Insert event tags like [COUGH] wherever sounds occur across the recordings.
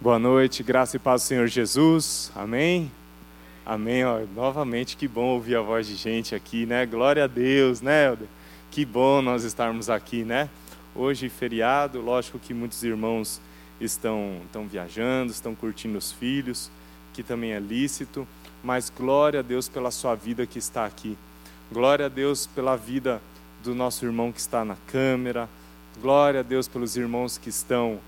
Boa noite, graça e paz do Senhor Jesus. Amém. Amém. Ó, novamente, que bom ouvir a voz de gente aqui, né? Glória a Deus, né? Que bom nós estarmos aqui, né? Hoje, feriado, lógico que muitos irmãos estão, estão viajando, estão curtindo os filhos, que também é lícito, mas glória a Deus pela sua vida que está aqui. Glória a Deus pela vida do nosso irmão que está na câmera. Glória a Deus pelos irmãos que estão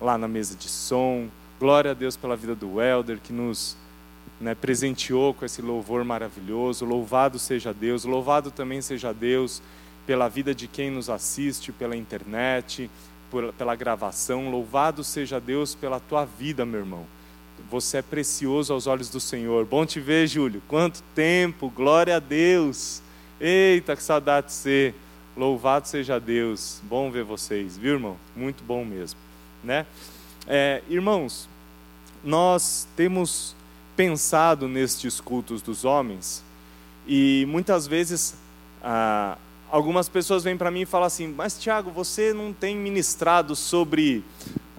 lá na mesa de som. Glória a Deus pela vida do Elder que nos né, presenteou com esse louvor maravilhoso. Louvado seja Deus, louvado também seja Deus pela vida de quem nos assiste pela internet, por, pela gravação. Louvado seja Deus pela tua vida, meu irmão. Você é precioso aos olhos do Senhor. Bom te ver, Júlio. Quanto tempo, glória a Deus. Eita, que saudade de ser. Louvado seja Deus. Bom ver vocês, viu, irmão? Muito bom mesmo né? É, irmãos, nós temos pensado nestes cultos dos homens e muitas vezes ah, algumas pessoas vêm para mim e falam assim: Mas Tiago, você não tem ministrado sobre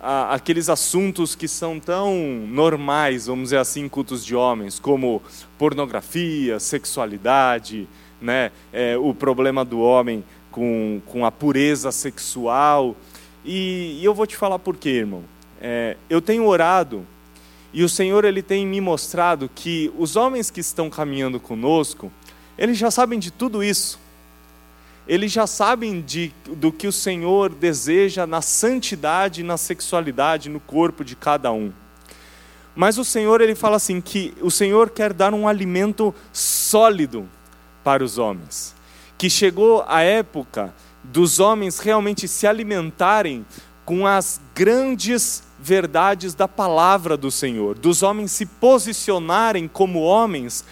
ah, aqueles assuntos que são tão normais, vamos dizer assim, cultos de homens, como pornografia, sexualidade, né? É, o problema do homem com, com a pureza sexual. E, e eu vou te falar por quê, irmão. É, eu tenho orado e o Senhor ele tem me mostrado que os homens que estão caminhando conosco, eles já sabem de tudo isso. Eles já sabem de, do que o Senhor deseja na santidade, na sexualidade, no corpo de cada um. Mas o Senhor ele fala assim que o Senhor quer dar um alimento sólido para os homens. Que chegou a época dos homens realmente se alimentarem com as grandes verdades da palavra do Senhor, dos homens se posicionarem como homens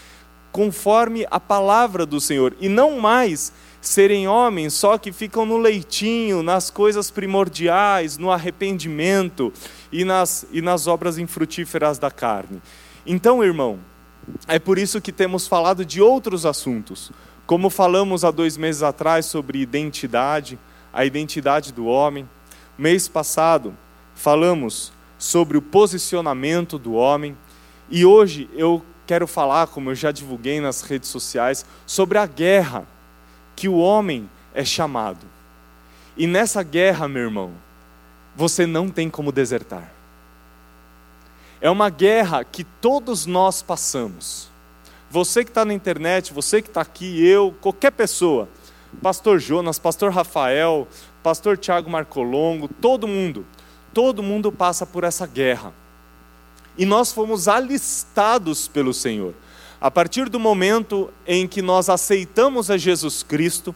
conforme a palavra do Senhor e não mais serem homens só que ficam no leitinho, nas coisas primordiais, no arrependimento e nas, e nas obras infrutíferas da carne. Então, irmão, é por isso que temos falado de outros assuntos. Como falamos há dois meses atrás sobre identidade, a identidade do homem. Mês passado falamos sobre o posicionamento do homem. E hoje eu quero falar, como eu já divulguei nas redes sociais, sobre a guerra que o homem é chamado. E nessa guerra, meu irmão, você não tem como desertar. É uma guerra que todos nós passamos. Você que está na internet, você que está aqui, eu, qualquer pessoa, Pastor Jonas, Pastor Rafael, Pastor Tiago Marcolongo, todo mundo, todo mundo passa por essa guerra. E nós fomos alistados pelo Senhor. A partir do momento em que nós aceitamos a Jesus Cristo,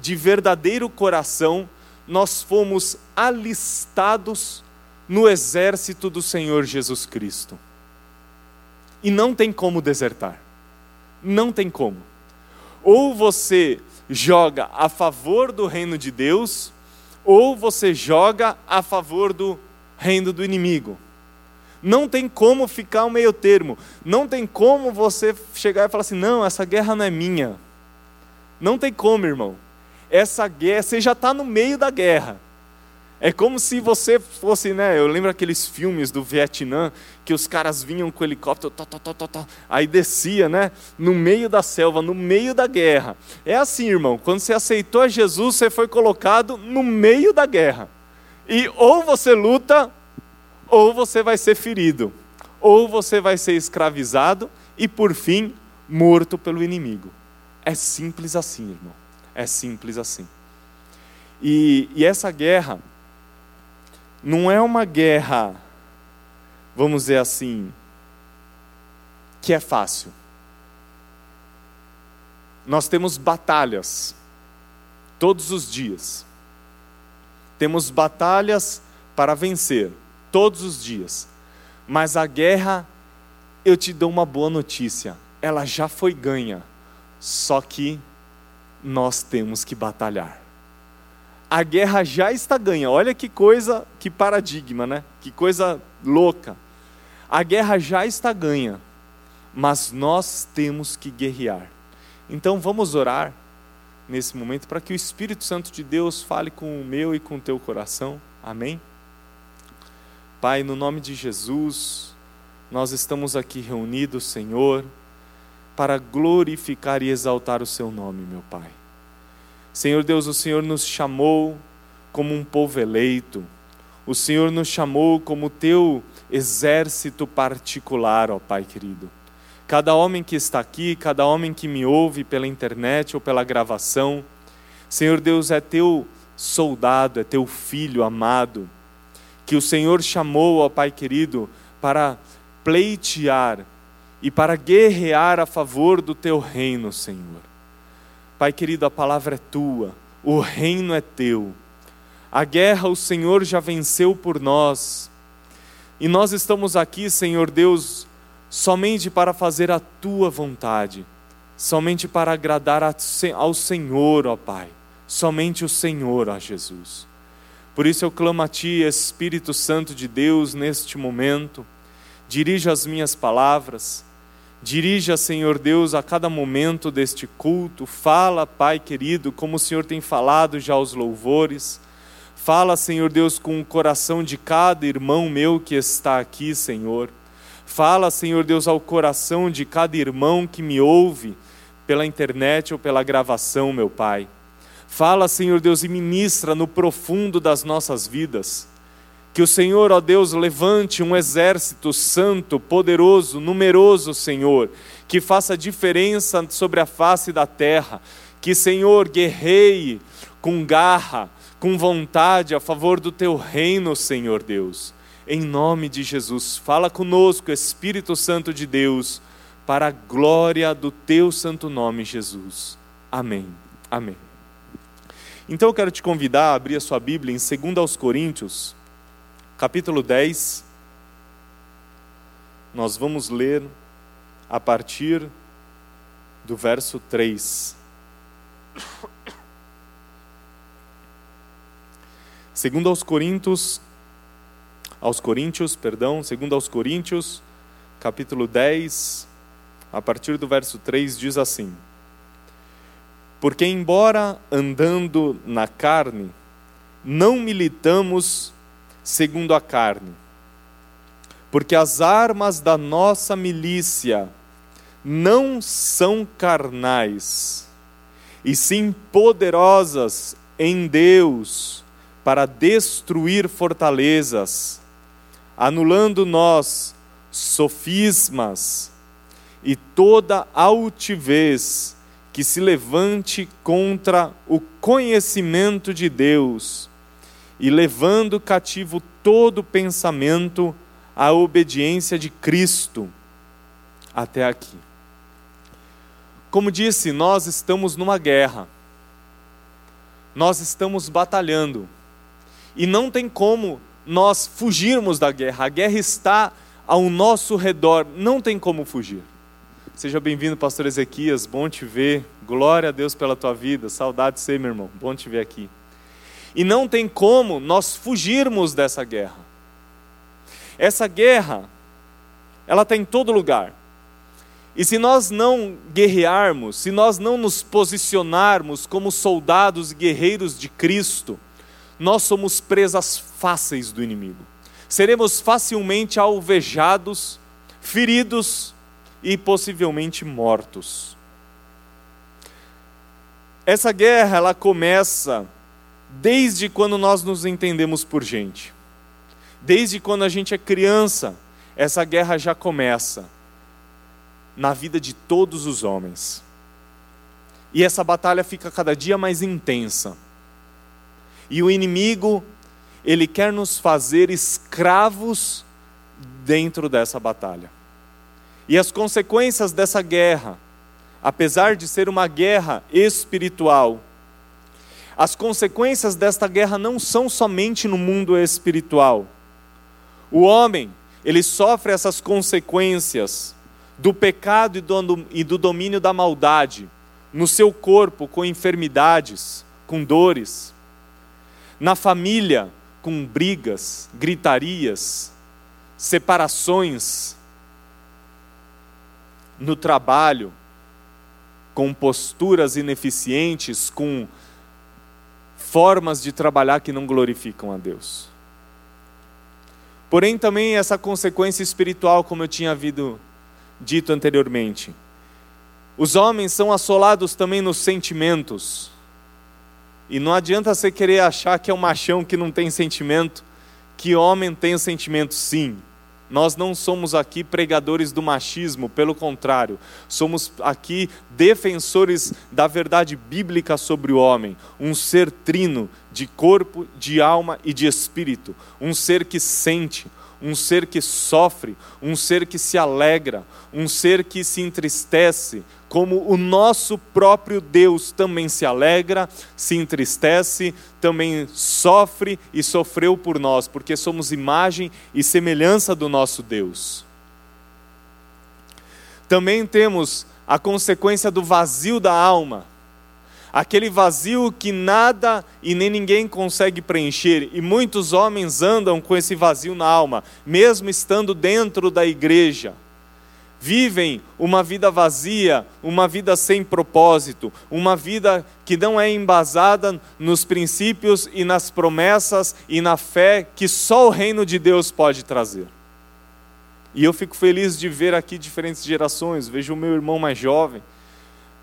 de verdadeiro coração, nós fomos alistados no exército do Senhor Jesus Cristo. E não tem como desertar. Não tem como. Ou você joga a favor do reino de Deus, ou você joga a favor do reino do inimigo. Não tem como ficar um meio termo. Não tem como você chegar e falar assim: não, essa guerra não é minha. Não tem como, irmão. Essa guerra, você já está no meio da guerra. É como se você fosse, né? Eu lembro aqueles filmes do Vietnã que os caras vinham com helicóptero, tá, tá, tá, tá, aí descia, né? No meio da selva, no meio da guerra. É assim, irmão. Quando você aceitou a Jesus, você foi colocado no meio da guerra. E ou você luta, ou você vai ser ferido, ou você vai ser escravizado e, por fim, morto pelo inimigo. É simples assim, irmão. É simples assim. E, e essa guerra não é uma guerra, vamos dizer assim, que é fácil. Nós temos batalhas todos os dias. Temos batalhas para vencer todos os dias. Mas a guerra, eu te dou uma boa notícia, ela já foi ganha. Só que nós temos que batalhar a guerra já está ganha. Olha que coisa, que paradigma, né? Que coisa louca. A guerra já está ganha, mas nós temos que guerrear. Então vamos orar nesse momento para que o Espírito Santo de Deus fale com o meu e com o teu coração. Amém? Pai, no nome de Jesus, nós estamos aqui reunidos, Senhor, para glorificar e exaltar o Seu nome, meu Pai. Senhor Deus, o Senhor nos chamou como um povo eleito, o Senhor nos chamou como Teu exército particular, ó Pai querido. Cada homem que está aqui, cada homem que me ouve pela internet ou pela gravação, Senhor Deus, é Teu soldado, é Teu filho amado, que o Senhor chamou, ó Pai querido, para pleitear e para guerrear a favor do teu reino, Senhor. Pai querido, a palavra é tua, o reino é teu. A guerra o Senhor já venceu por nós. E nós estamos aqui, Senhor Deus, somente para fazer a tua vontade, somente para agradar ao Senhor, ó Pai, somente o Senhor, ó Jesus. Por isso eu clamo a Ti, Espírito Santo de Deus, neste momento dirija as minhas palavras, dirija, Senhor Deus, a cada momento deste culto, fala, Pai querido, como o Senhor tem falado já aos louvores, fala, Senhor Deus, com o coração de cada irmão meu que está aqui, Senhor, fala, Senhor Deus, ao coração de cada irmão que me ouve pela internet ou pela gravação, meu Pai. Fala, Senhor Deus, e ministra no profundo das nossas vidas que o Senhor, ó Deus, levante um exército santo, poderoso, numeroso, Senhor, que faça diferença sobre a face da terra. Que, Senhor, guerreie com garra, com vontade a favor do teu reino, Senhor Deus. Em nome de Jesus, fala conosco, Espírito Santo de Deus, para a glória do teu santo nome, Jesus. Amém. Amém. Então eu quero te convidar a abrir a sua Bíblia em 2 aos Coríntios, capítulo 10, nós vamos ler a partir do verso 3. Segundo aos Coríntios, aos Coríntios, perdão, segundo aos Coríntios, capítulo 10, a partir do verso 3 diz assim: Porque embora andando na carne, não militamos segundo a carne. Porque as armas da nossa milícia não são carnais, e sim poderosas em Deus para destruir fortalezas, anulando nós sofismas e toda altivez que se levante contra o conhecimento de Deus e levando cativo todo pensamento à obediência de Cristo até aqui. Como disse, nós estamos numa guerra, nós estamos batalhando, e não tem como nós fugirmos da guerra, a guerra está ao nosso redor, não tem como fugir. Seja bem-vindo, pastor Ezequias, bom te ver, glória a Deus pela tua vida, saudade de ser, meu irmão, bom te ver aqui. E não tem como nós fugirmos dessa guerra. Essa guerra, ela está em todo lugar. E se nós não guerrearmos, se nós não nos posicionarmos como soldados e guerreiros de Cristo, nós somos presas fáceis do inimigo. Seremos facilmente alvejados, feridos e possivelmente mortos. Essa guerra ela começa desde quando nós nos entendemos por gente. Desde quando a gente é criança, essa guerra já começa na vida de todos os homens. E essa batalha fica cada dia mais intensa. E o inimigo, ele quer nos fazer escravos dentro dessa batalha. E as consequências dessa guerra, apesar de ser uma guerra espiritual, as consequências desta guerra não são somente no mundo espiritual. O homem, ele sofre essas consequências do pecado e do domínio da maldade no seu corpo, com enfermidades, com dores, na família, com brigas, gritarias, separações, no trabalho, com posturas ineficientes, com formas de trabalhar que não glorificam a Deus. Porém, também essa consequência espiritual, como eu tinha havido dito anteriormente. Os homens são assolados também nos sentimentos. E não adianta você querer achar que é um machão que não tem sentimento, que homem tem sentimento sim. Nós não somos aqui pregadores do machismo, pelo contrário, somos aqui defensores da verdade bíblica sobre o homem, um ser trino de corpo, de alma e de espírito, um ser que sente, um ser que sofre, um ser que se alegra, um ser que se entristece, como o nosso próprio Deus também se alegra, se entristece, também sofre e sofreu por nós, porque somos imagem e semelhança do nosso Deus. Também temos a consequência do vazio da alma, aquele vazio que nada e nem ninguém consegue preencher, e muitos homens andam com esse vazio na alma, mesmo estando dentro da igreja vivem uma vida vazia, uma vida sem propósito, uma vida que não é embasada nos princípios e nas promessas e na fé que só o reino de Deus pode trazer. E eu fico feliz de ver aqui diferentes gerações. Vejo o meu irmão mais jovem,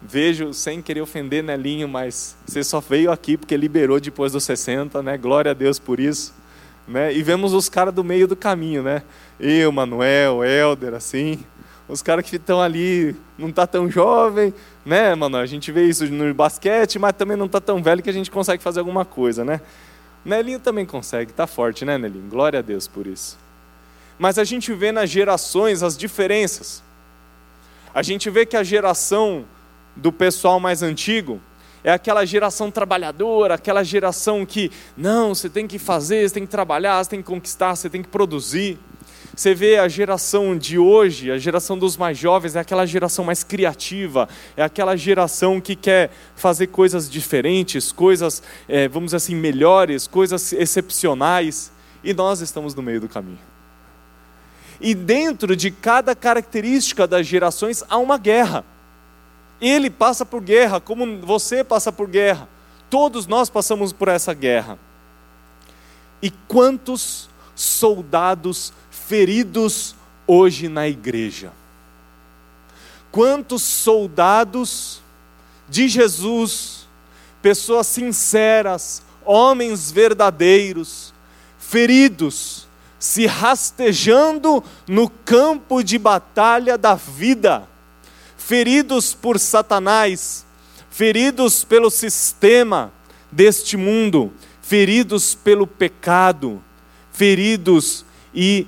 vejo, sem querer ofender Nelinho, mas você só veio aqui porque liberou depois dos 60, né? Glória a Deus por isso. Né? E vemos os caras do meio do caminho, né? Eu, Manuel, Helder, assim os caras que estão ali não tá tão jovem, né, mano? A gente vê isso no basquete, mas também não tá tão velho que a gente consegue fazer alguma coisa, né? Nelinho também consegue, tá forte, né, Nelinho? Glória a Deus por isso. Mas a gente vê nas gerações as diferenças. A gente vê que a geração do pessoal mais antigo é aquela geração trabalhadora, aquela geração que, não, você tem que fazer, você tem que trabalhar, você tem que conquistar, você tem que produzir. Você vê a geração de hoje, a geração dos mais jovens, é aquela geração mais criativa, é aquela geração que quer fazer coisas diferentes, coisas, é, vamos dizer assim, melhores, coisas excepcionais, e nós estamos no meio do caminho. E dentro de cada característica das gerações há uma guerra. Ele passa por guerra, como você passa por guerra. Todos nós passamos por essa guerra. E quantos soldados feridos hoje na igreja. Quantos soldados de Jesus, pessoas sinceras, homens verdadeiros, feridos, se rastejando no campo de batalha da vida, feridos por Satanás, feridos pelo sistema deste mundo, feridos pelo pecado, feridos e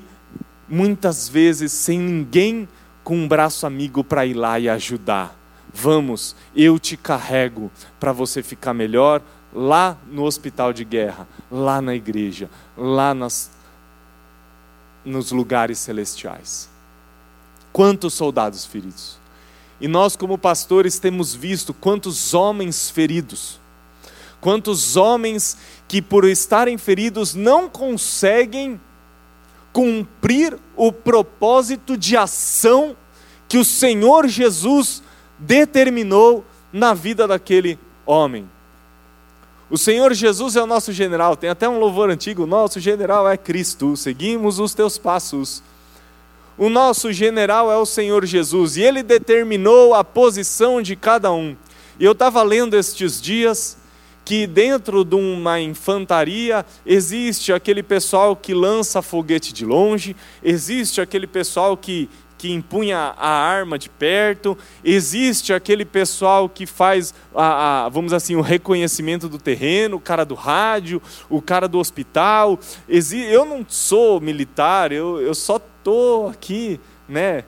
muitas vezes sem ninguém com um braço amigo para ir lá e ajudar. Vamos, eu te carrego para você ficar melhor lá no hospital de guerra, lá na igreja, lá nas, nos lugares celestiais. Quantos soldados feridos? E nós, como pastores, temos visto quantos homens feridos, quantos homens que, por estarem feridos, não conseguem cumprir o propósito de ação que o Senhor Jesus determinou na vida daquele homem. O Senhor Jesus é o nosso general, tem até um louvor antigo: nosso general é Cristo, seguimos os teus passos. O nosso general é o Senhor Jesus e ele determinou a posição de cada um. E eu estava lendo estes dias que dentro de uma infantaria existe aquele pessoal que lança foguete de longe, existe aquele pessoal que, que empunha a arma de perto, existe aquele pessoal que faz, a, a, vamos assim, o reconhecimento do terreno, o cara do rádio, o cara do hospital. Eu não sou militar, eu, eu só estou aqui, né?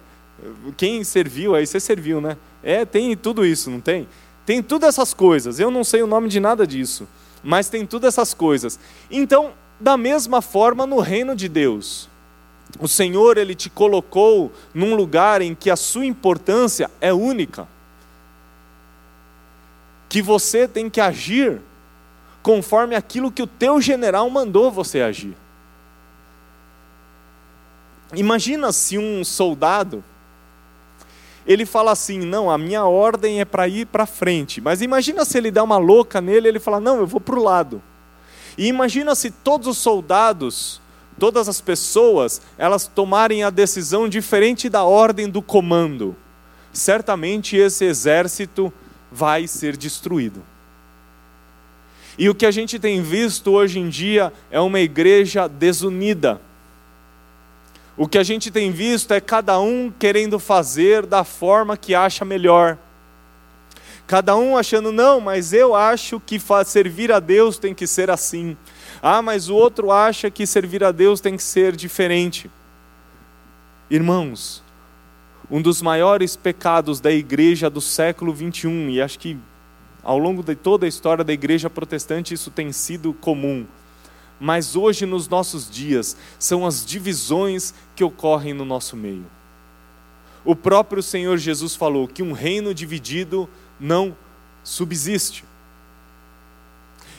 Quem serviu, aí você serviu, né? É, tem tudo isso, não tem? Tem todas essas coisas. Eu não sei o nome de nada disso, mas tem todas essas coisas. Então, da mesma forma no reino de Deus, o Senhor ele te colocou num lugar em que a sua importância é única. Que você tem que agir conforme aquilo que o teu general mandou você agir. Imagina se um soldado ele fala assim: não, a minha ordem é para ir para frente. Mas imagina se ele dá uma louca nele, ele fala: não, eu vou para o lado. E imagina se todos os soldados todas as pessoas elas tomarem a decisão diferente da ordem do comando, certamente esse exército vai ser destruído. E o que a gente tem visto hoje em dia é uma igreja desunida. O que a gente tem visto é cada um querendo fazer da forma que acha melhor. Cada um achando, não, mas eu acho que servir a Deus tem que ser assim. Ah, mas o outro acha que servir a Deus tem que ser diferente. Irmãos, um dos maiores pecados da igreja do século 21, e acho que ao longo de toda a história da igreja protestante isso tem sido comum. Mas hoje, nos nossos dias, são as divisões que ocorrem no nosso meio. O próprio Senhor Jesus falou que um reino dividido não subsiste.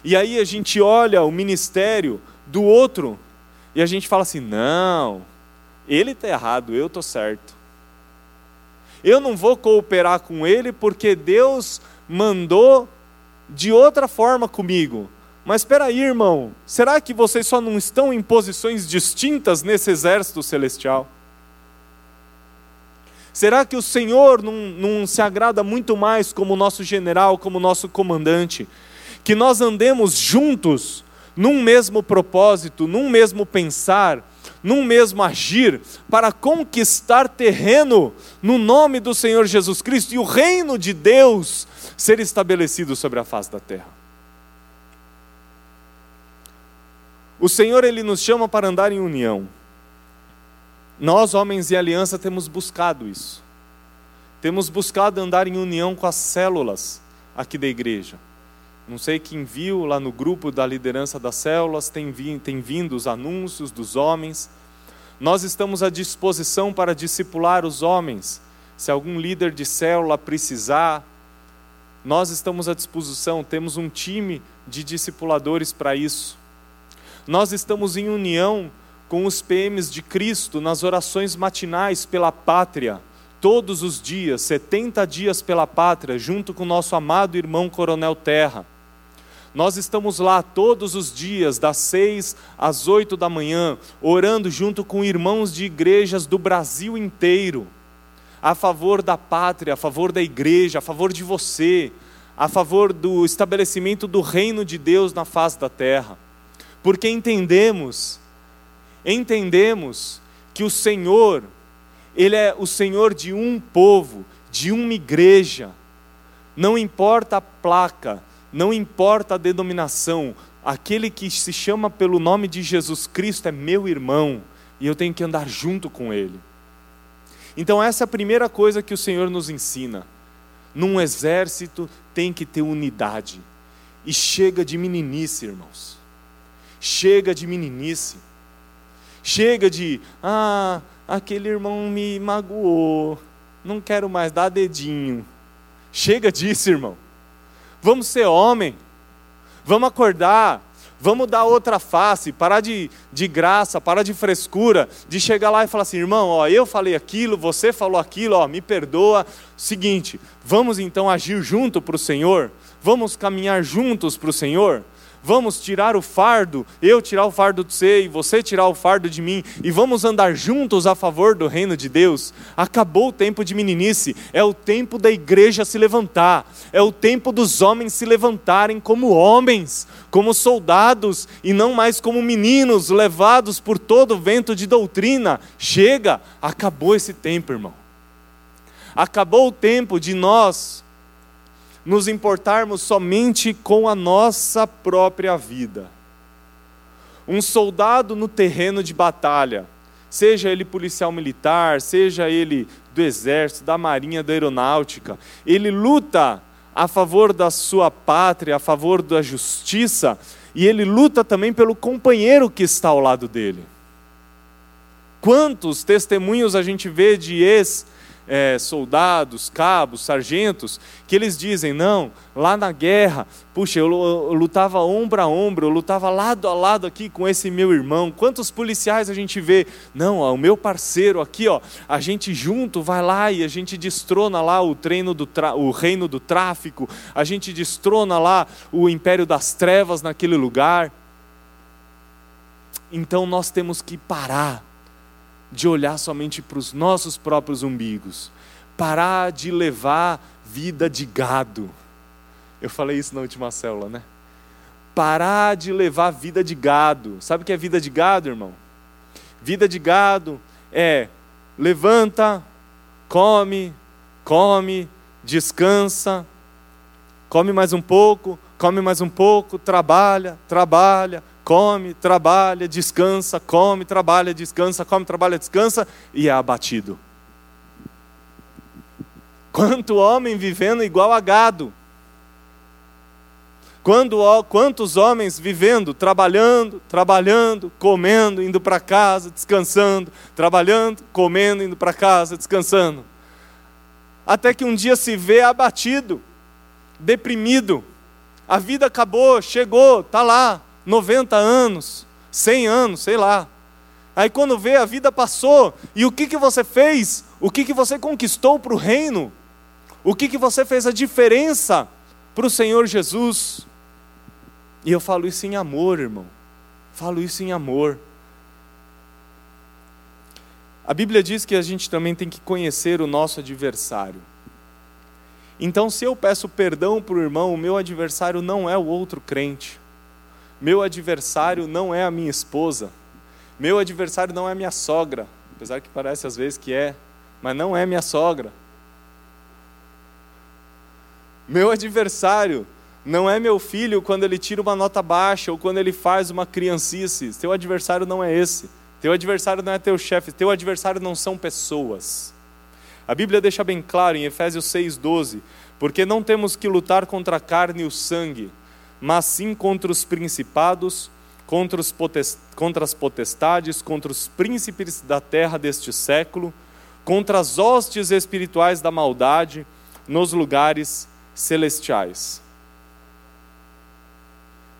E aí a gente olha o ministério do outro e a gente fala assim: não, ele está errado, eu estou certo. Eu não vou cooperar com ele porque Deus mandou de outra forma comigo. Mas espera aí, irmão, será que vocês só não estão em posições distintas nesse exército celestial? Será que o Senhor não, não se agrada muito mais como nosso general, como nosso comandante? Que nós andemos juntos num mesmo propósito, num mesmo pensar, num mesmo agir, para conquistar terreno no nome do Senhor Jesus Cristo e o reino de Deus ser estabelecido sobre a face da terra. O Senhor ele nos chama para andar em união. Nós, homens e aliança, temos buscado isso. Temos buscado andar em união com as células aqui da igreja. Não sei quem viu lá no grupo da liderança das células, tem, tem vindo os anúncios dos homens. Nós estamos à disposição para discipular os homens. Se algum líder de célula precisar, nós estamos à disposição, temos um time de discipuladores para isso. Nós estamos em união com os PMs de Cristo nas orações matinais pela pátria, todos os dias, 70 dias pela pátria, junto com nosso amado irmão Coronel Terra. Nós estamos lá todos os dias, das seis às oito da manhã, orando junto com irmãos de igrejas do Brasil inteiro, a favor da pátria, a favor da igreja, a favor de você, a favor do estabelecimento do reino de Deus na face da terra. Porque entendemos entendemos que o Senhor, Ele é o Senhor de um povo, de uma igreja. Não importa a placa, não importa a denominação, aquele que se chama pelo nome de Jesus Cristo é meu irmão e eu tenho que andar junto com ele. Então, essa é a primeira coisa que o Senhor nos ensina. Num exército tem que ter unidade. E chega de meninice, irmãos. Chega de meninice. Chega de, ah, aquele irmão me magoou, não quero mais dar dedinho. Chega disso, irmão. Vamos ser homem, vamos acordar, vamos dar outra face, parar de, de graça, parar de frescura, de chegar lá e falar assim, irmão, ó, eu falei aquilo, você falou aquilo, ó, me perdoa. Seguinte, vamos então agir junto para o Senhor, vamos caminhar juntos para o Senhor vamos tirar o fardo, eu tirar o fardo de você e você tirar o fardo de mim, e vamos andar juntos a favor do reino de Deus. Acabou o tempo de meninice, é o tempo da igreja se levantar, é o tempo dos homens se levantarem como homens, como soldados e não mais como meninos levados por todo vento de doutrina. Chega, acabou esse tempo, irmão. Acabou o tempo de nós nos importarmos somente com a nossa própria vida. Um soldado no terreno de batalha, seja ele policial militar, seja ele do exército, da marinha, da aeronáutica, ele luta a favor da sua pátria, a favor da justiça, e ele luta também pelo companheiro que está ao lado dele. Quantos testemunhos a gente vê de ex é, soldados, cabos, sargentos, que eles dizem: não, lá na guerra, puxa, eu, lutava ombro a ombro, eu lutava lado a lado aqui com esse meu irmão. Quantos policiais a gente vê? Não, ó, o meu parceiro aqui, ó, a gente junto vai lá e a gente destrona lá o, treino do o reino do tráfico, a gente destrona lá o império das trevas naquele lugar. então nós temos que parar de olhar somente para os nossos próprios umbigos, parar de levar vida de gado. Eu falei isso na última célula, né? Parar de levar vida de gado. Sabe o que é vida de gado, irmão? Vida de gado é levanta, come, come, descansa, come mais um pouco, come mais um pouco, trabalha, trabalha, come, trabalha, descansa, come, trabalha, descansa, come, trabalha, descansa e é abatido. Quanto homem vivendo igual a gado. Quando, quantos homens vivendo, trabalhando, trabalhando, comendo, indo para casa, descansando, trabalhando, comendo, indo para casa, descansando. Até que um dia se vê abatido, deprimido. A vida acabou, chegou, está lá, 90 anos, 100 anos, sei lá. Aí quando vê, a vida passou, e o que, que você fez? O que, que você conquistou para o reino? O que, que você fez a diferença para o Senhor Jesus? E eu falo isso em amor, irmão. Falo isso em amor. A Bíblia diz que a gente também tem que conhecer o nosso adversário. Então, se eu peço perdão para o irmão, o meu adversário não é o outro crente. Meu adversário não é a minha esposa. Meu adversário não é minha sogra. Apesar que parece às vezes que é, mas não é minha sogra. Meu adversário não é meu filho quando ele tira uma nota baixa ou quando ele faz uma criancice. Teu adversário não é esse. Teu adversário não é teu chefe. Teu adversário não são pessoas. A Bíblia deixa bem claro em Efésios 6,12: porque não temos que lutar contra a carne e o sangue mas sim contra os principados, contra, os contra as potestades, contra os príncipes da terra deste século, contra as hostes espirituais da maldade nos lugares celestiais.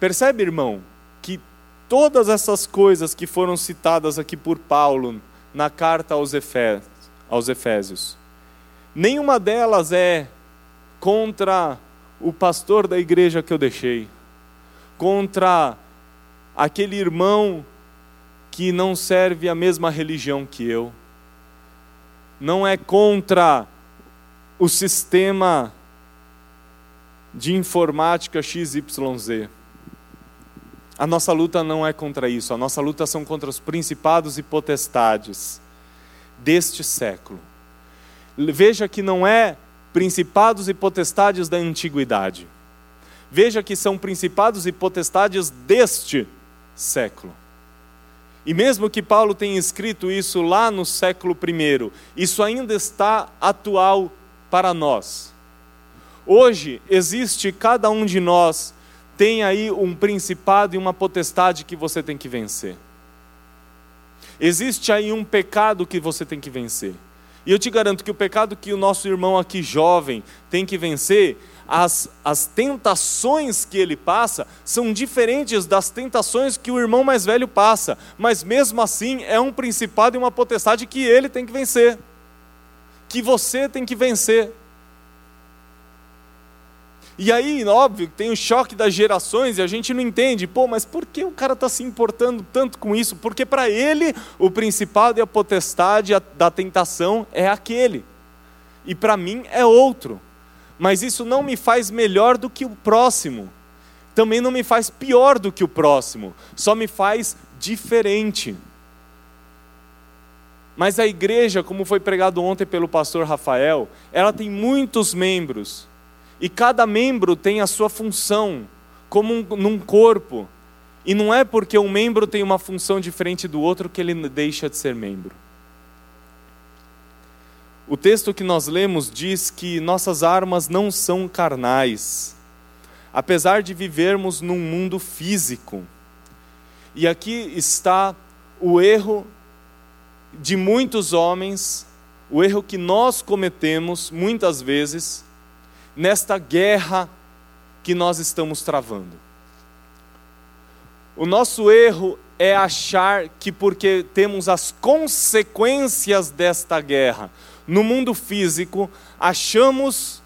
Percebe, irmão, que todas essas coisas que foram citadas aqui por Paulo na carta aos, aos Efésios, nenhuma delas é contra o pastor da igreja que eu deixei, contra aquele irmão que não serve a mesma religião que eu, não é contra o sistema de informática XYZ. A nossa luta não é contra isso, a nossa luta são contra os principados e potestades deste século. Veja que não é principados e potestades da antiguidade. Veja que são principados e potestades deste século. E mesmo que Paulo tenha escrito isso lá no século I, isso ainda está atual para nós. Hoje existe cada um de nós tem aí um principado e uma potestade que você tem que vencer. Existe aí um pecado que você tem que vencer. E eu te garanto que o pecado que o nosso irmão aqui jovem tem que vencer, as, as tentações que ele passa são diferentes das tentações que o irmão mais velho passa, mas mesmo assim é um principado e uma potestade que ele tem que vencer, que você tem que vencer. E aí, óbvio, tem o choque das gerações e a gente não entende, pô, mas por que o cara está se importando tanto com isso? Porque para ele o principado e a potestade da tentação é aquele, e para mim é outro. Mas isso não me faz melhor do que o próximo, também não me faz pior do que o próximo, só me faz diferente. Mas a igreja, como foi pregado ontem pelo pastor Rafael, ela tem muitos membros e cada membro tem a sua função, como um, num corpo. E não é porque um membro tem uma função diferente do outro que ele deixa de ser membro. O texto que nós lemos diz que nossas armas não são carnais, apesar de vivermos num mundo físico. E aqui está o erro de muitos homens, o erro que nós cometemos muitas vezes, nesta guerra que nós estamos travando. O nosso erro é achar que porque temos as consequências desta guerra no mundo físico, achamos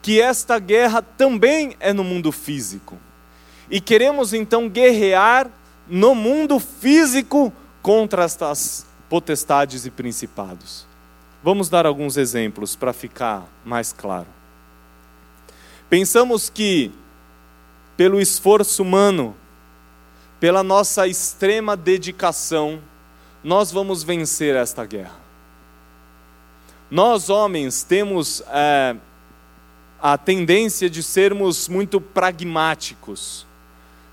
que esta guerra também é no mundo físico. E queremos então guerrear no mundo físico contra estas potestades e principados. Vamos dar alguns exemplos para ficar mais claro. Pensamos que, pelo esforço humano, pela nossa extrema dedicação, nós vamos vencer esta guerra. Nós, homens, temos é, a tendência de sermos muito pragmáticos,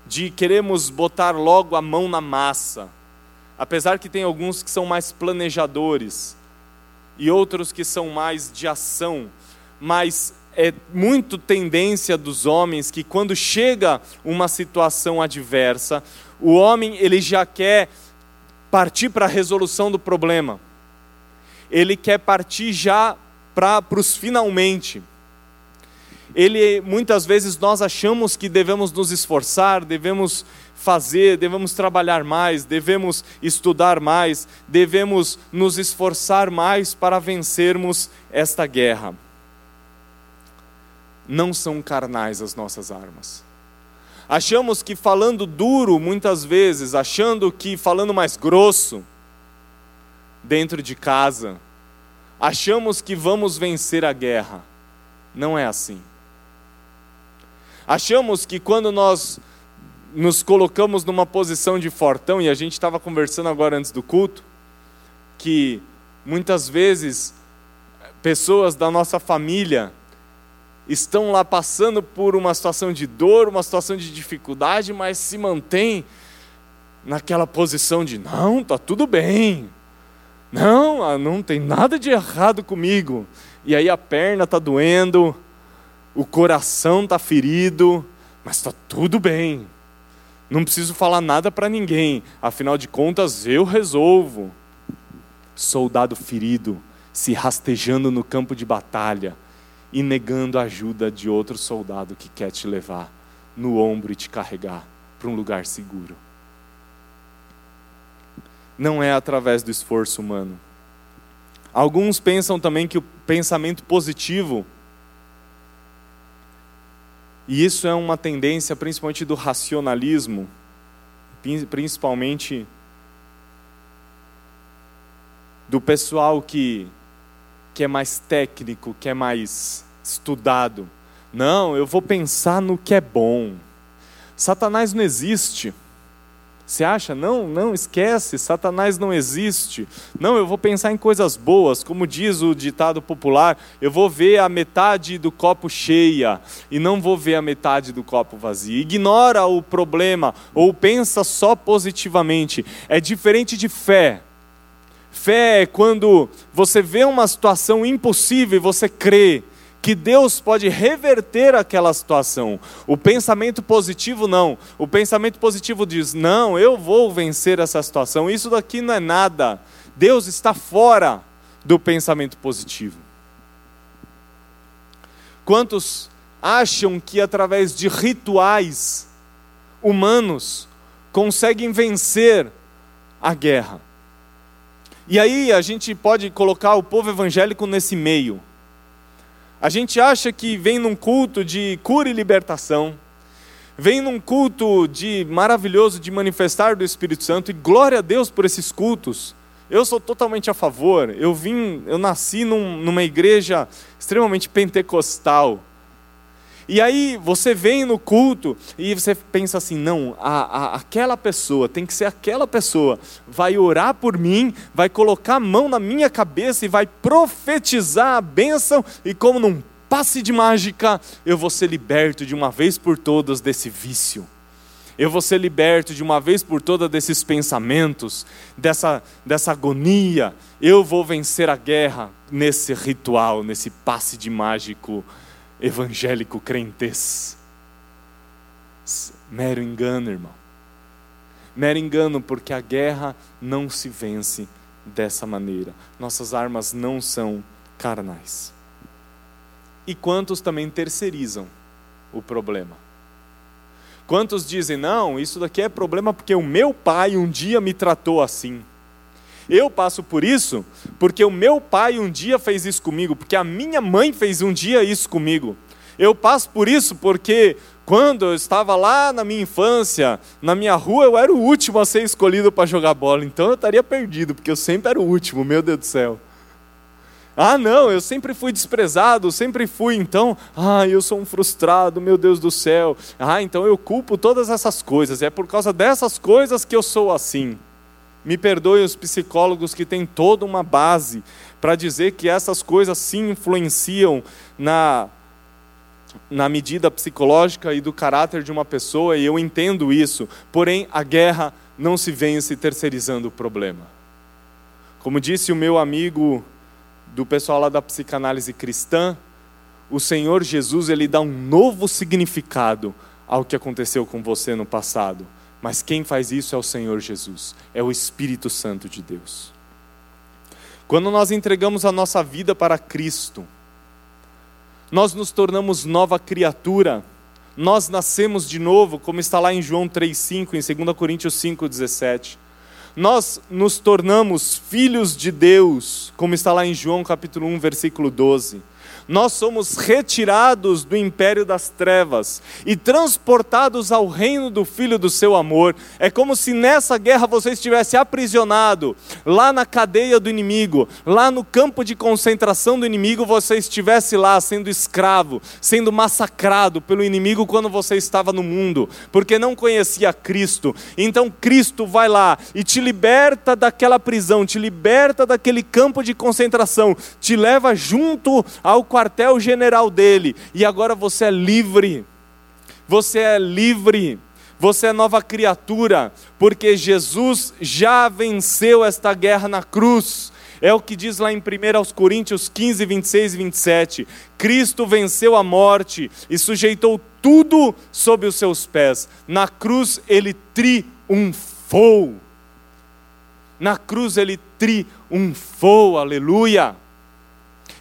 de queremos botar logo a mão na massa, apesar que tem alguns que são mais planejadores e outros que são mais de ação, mas é muito tendência dos homens que quando chega uma situação adversa, o homem ele já quer partir para a resolução do problema ele quer partir já para os finalmente. Ele, muitas vezes nós achamos que devemos nos esforçar, devemos fazer, devemos trabalhar mais, devemos estudar mais, devemos nos esforçar mais para vencermos esta guerra. Não são carnais as nossas armas. Achamos que falando duro, muitas vezes, achando que falando mais grosso, dentro de casa. Achamos que vamos vencer a guerra. Não é assim. Achamos que quando nós nos colocamos numa posição de fortão, e a gente estava conversando agora antes do culto, que muitas vezes pessoas da nossa família estão lá passando por uma situação de dor, uma situação de dificuldade, mas se mantém naquela posição de não, tá tudo bem, não, ah, não tem nada de errado comigo. E aí a perna está doendo, o coração está ferido, mas está tudo bem. Não preciso falar nada para ninguém, afinal de contas eu resolvo. Soldado ferido, se rastejando no campo de batalha e negando a ajuda de outro soldado que quer te levar no ombro e te carregar para um lugar seguro não é através do esforço humano. Alguns pensam também que o pensamento positivo, e isso é uma tendência principalmente do racionalismo, principalmente do pessoal que, que é mais técnico, que é mais estudado. Não, eu vou pensar no que é bom. Satanás não existe. Você acha? Não, não, esquece, Satanás não existe. Não, eu vou pensar em coisas boas, como diz o ditado popular, eu vou ver a metade do copo cheia e não vou ver a metade do copo vazio. Ignora o problema ou pensa só positivamente. É diferente de fé. Fé é quando você vê uma situação impossível e você crê que Deus pode reverter aquela situação. O pensamento positivo não. O pensamento positivo diz: "Não, eu vou vencer essa situação. Isso daqui não é nada. Deus está fora do pensamento positivo." Quantos acham que através de rituais humanos conseguem vencer a guerra? E aí a gente pode colocar o povo evangélico nesse meio. A gente acha que vem num culto de cura e libertação, vem num culto de maravilhoso de manifestar do Espírito Santo e glória a Deus por esses cultos. Eu sou totalmente a favor. Eu vim, eu nasci num, numa igreja extremamente pentecostal. E aí você vem no culto e você pensa assim: não, a, a, aquela pessoa tem que ser aquela pessoa, vai orar por mim, vai colocar a mão na minha cabeça e vai profetizar a bênção, e como num passe de mágica, eu vou ser liberto de uma vez por todas desse vício. Eu vou ser liberto de uma vez por todas desses pensamentos, dessa, dessa agonia. Eu vou vencer a guerra nesse ritual, nesse passe de mágico evangélico crentes. Mero engano, irmão. Mero engano, porque a guerra não se vence dessa maneira. Nossas armas não são carnais. E quantos também terceirizam o problema? Quantos dizem, não, isso daqui é problema porque o meu pai um dia me tratou assim. Eu passo por isso porque o meu pai um dia fez isso comigo, porque a minha mãe fez um dia isso comigo. Eu passo por isso porque Quando eu estava lá na minha infância, na minha rua, eu era o último a ser escolhido para jogar bola, então eu estaria perdido, porque eu sempre era o último, meu Deus do céu. Ah, não, eu sempre fui desprezado, sempre fui, então, ah, eu sou um frustrado, meu Deus do céu. Ah, então eu culpo todas essas coisas, é por causa dessas coisas que eu sou assim. Me perdoem os psicólogos que têm toda uma base para dizer que essas coisas sim influenciam na na medida psicológica e do caráter de uma pessoa, e eu entendo isso, porém a guerra não se vence terceirizando o problema. Como disse o meu amigo do pessoal lá da psicanálise cristã, o Senhor Jesus ele dá um novo significado ao que aconteceu com você no passado. Mas quem faz isso é o Senhor Jesus, é o Espírito Santo de Deus. Quando nós entregamos a nossa vida para Cristo, nós nos tornamos nova criatura, nós nascemos de novo, como está lá em João 3,5, em 2 Coríntios 5,17. Nós nos tornamos filhos de Deus, como está lá em João capítulo 1, versículo 12 nós somos retirados do império das trevas e transportados ao reino do Filho do seu amor. É como se nessa guerra você estivesse aprisionado, lá na cadeia do inimigo, lá no campo de concentração do inimigo, você estivesse lá sendo escravo, sendo massacrado pelo inimigo quando você estava no mundo, porque não conhecia Cristo. Então Cristo vai lá e te liberta daquela prisão, te liberta daquele campo de concentração, te leva junto ao quartel-general dele, e agora você é livre. Você é livre. Você é nova criatura, porque Jesus já venceu esta guerra na cruz. É o que diz lá em 1 Coríntios 15, 26 e 27. Cristo venceu a morte e sujeitou tudo sob os seus pés. Na cruz ele triunfou. Na cruz ele triunfou, aleluia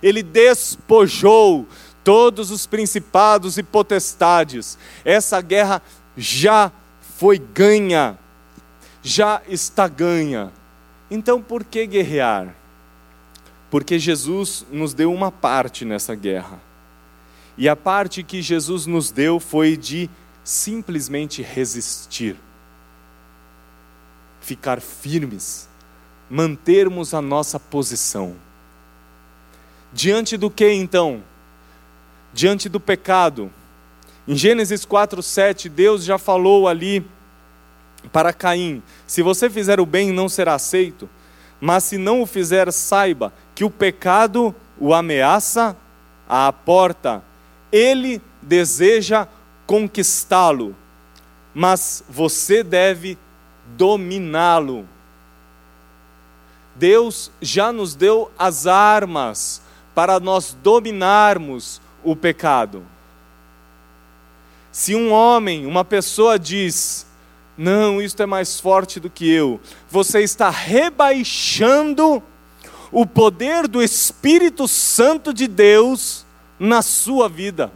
ele despojou todos os principados e potestades. Essa guerra já foi ganha, já está ganha. Então por que guerrear? Porque Jesus nos deu uma parte nessa guerra. E a parte que Jesus nos deu foi de simplesmente resistir, ficar firmes, mantermos a nossa posição. Diante do que então? Diante do pecado. Em Gênesis 4:7, Deus já falou ali para Caim: se você fizer o bem, não será aceito, mas se não o fizer, saiba que o pecado o ameaça à porta. Ele deseja conquistá-lo, mas você deve dominá-lo. Deus já nos deu as armas para nós dominarmos o pecado. Se um homem, uma pessoa diz, não, isto é mais forte do que eu, você está rebaixando o poder do Espírito Santo de Deus na sua vida.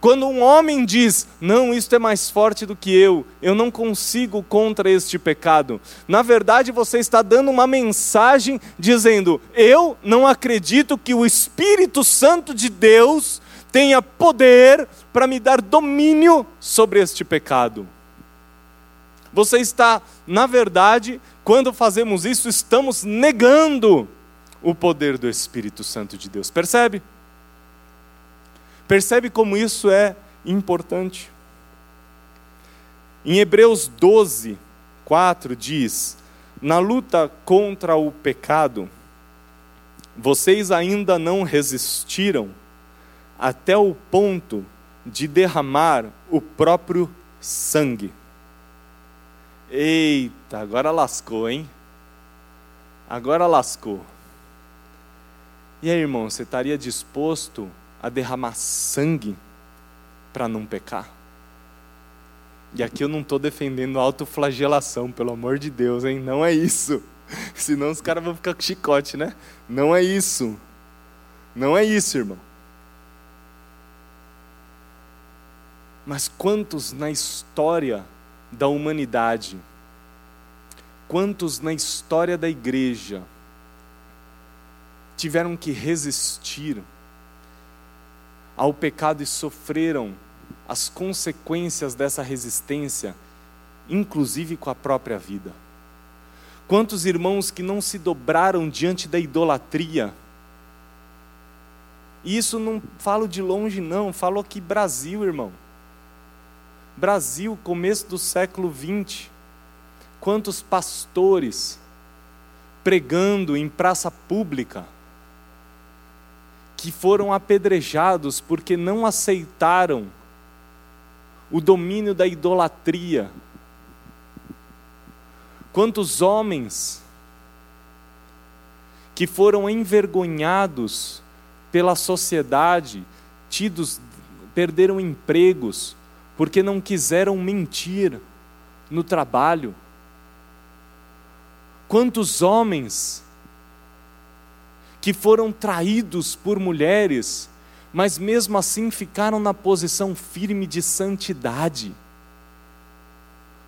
Quando um homem diz, não, isto é mais forte do que eu, eu não consigo contra este pecado, na verdade você está dando uma mensagem dizendo, eu não acredito que o Espírito Santo de Deus tenha poder para me dar domínio sobre este pecado. Você está, na verdade, quando fazemos isso, estamos negando o poder do Espírito Santo de Deus, percebe? Percebe como isso é importante? Em Hebreus 12, 4 diz: Na luta contra o pecado, vocês ainda não resistiram até o ponto de derramar o próprio sangue. Eita, agora lascou, hein? Agora lascou. E aí, irmão, você estaria disposto a derramar sangue para não pecar. E aqui eu não estou defendendo autoflagelação, pelo amor de Deus, hein? Não é isso. [LAUGHS] Senão os caras vão ficar com chicote, né? Não é isso. Não é isso, irmão. Mas quantos na história da humanidade, quantos na história da igreja tiveram que resistir ao pecado e sofreram as consequências dessa resistência, inclusive com a própria vida. Quantos irmãos que não se dobraram diante da idolatria? E isso não falo de longe, não, falo aqui Brasil, irmão. Brasil, começo do século XX. Quantos pastores pregando em praça pública que foram apedrejados porque não aceitaram o domínio da idolatria. Quantos homens que foram envergonhados pela sociedade, tidos perderam empregos porque não quiseram mentir no trabalho. Quantos homens que foram traídos por mulheres, mas mesmo assim ficaram na posição firme de santidade.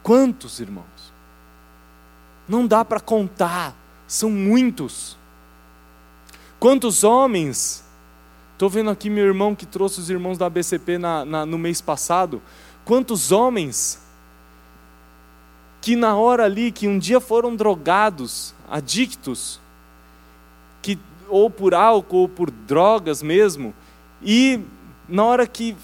Quantos, irmãos? Não dá para contar, são muitos. Quantos homens? Estou vendo aqui meu irmão que trouxe os irmãos da ABCP na, na, no mês passado. Quantos homens que na hora ali, que um dia foram drogados, adictos, ou por álcool ou por drogas mesmo, e na hora que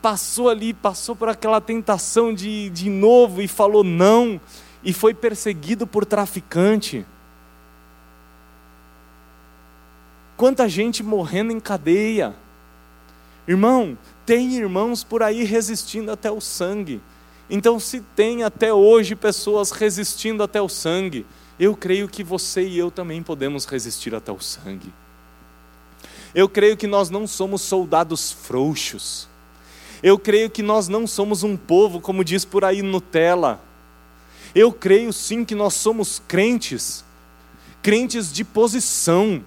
passou ali, passou por aquela tentação de, de novo e falou não, e foi perseguido por traficante. Quanta gente morrendo em cadeia. Irmão, tem irmãos por aí resistindo até o sangue. Então, se tem até hoje pessoas resistindo até o sangue, eu creio que você e eu também podemos resistir até o sangue. Eu creio que nós não somos soldados frouxos. Eu creio que nós não somos um povo, como diz por aí Nutella. Eu creio sim que nós somos crentes, crentes de posição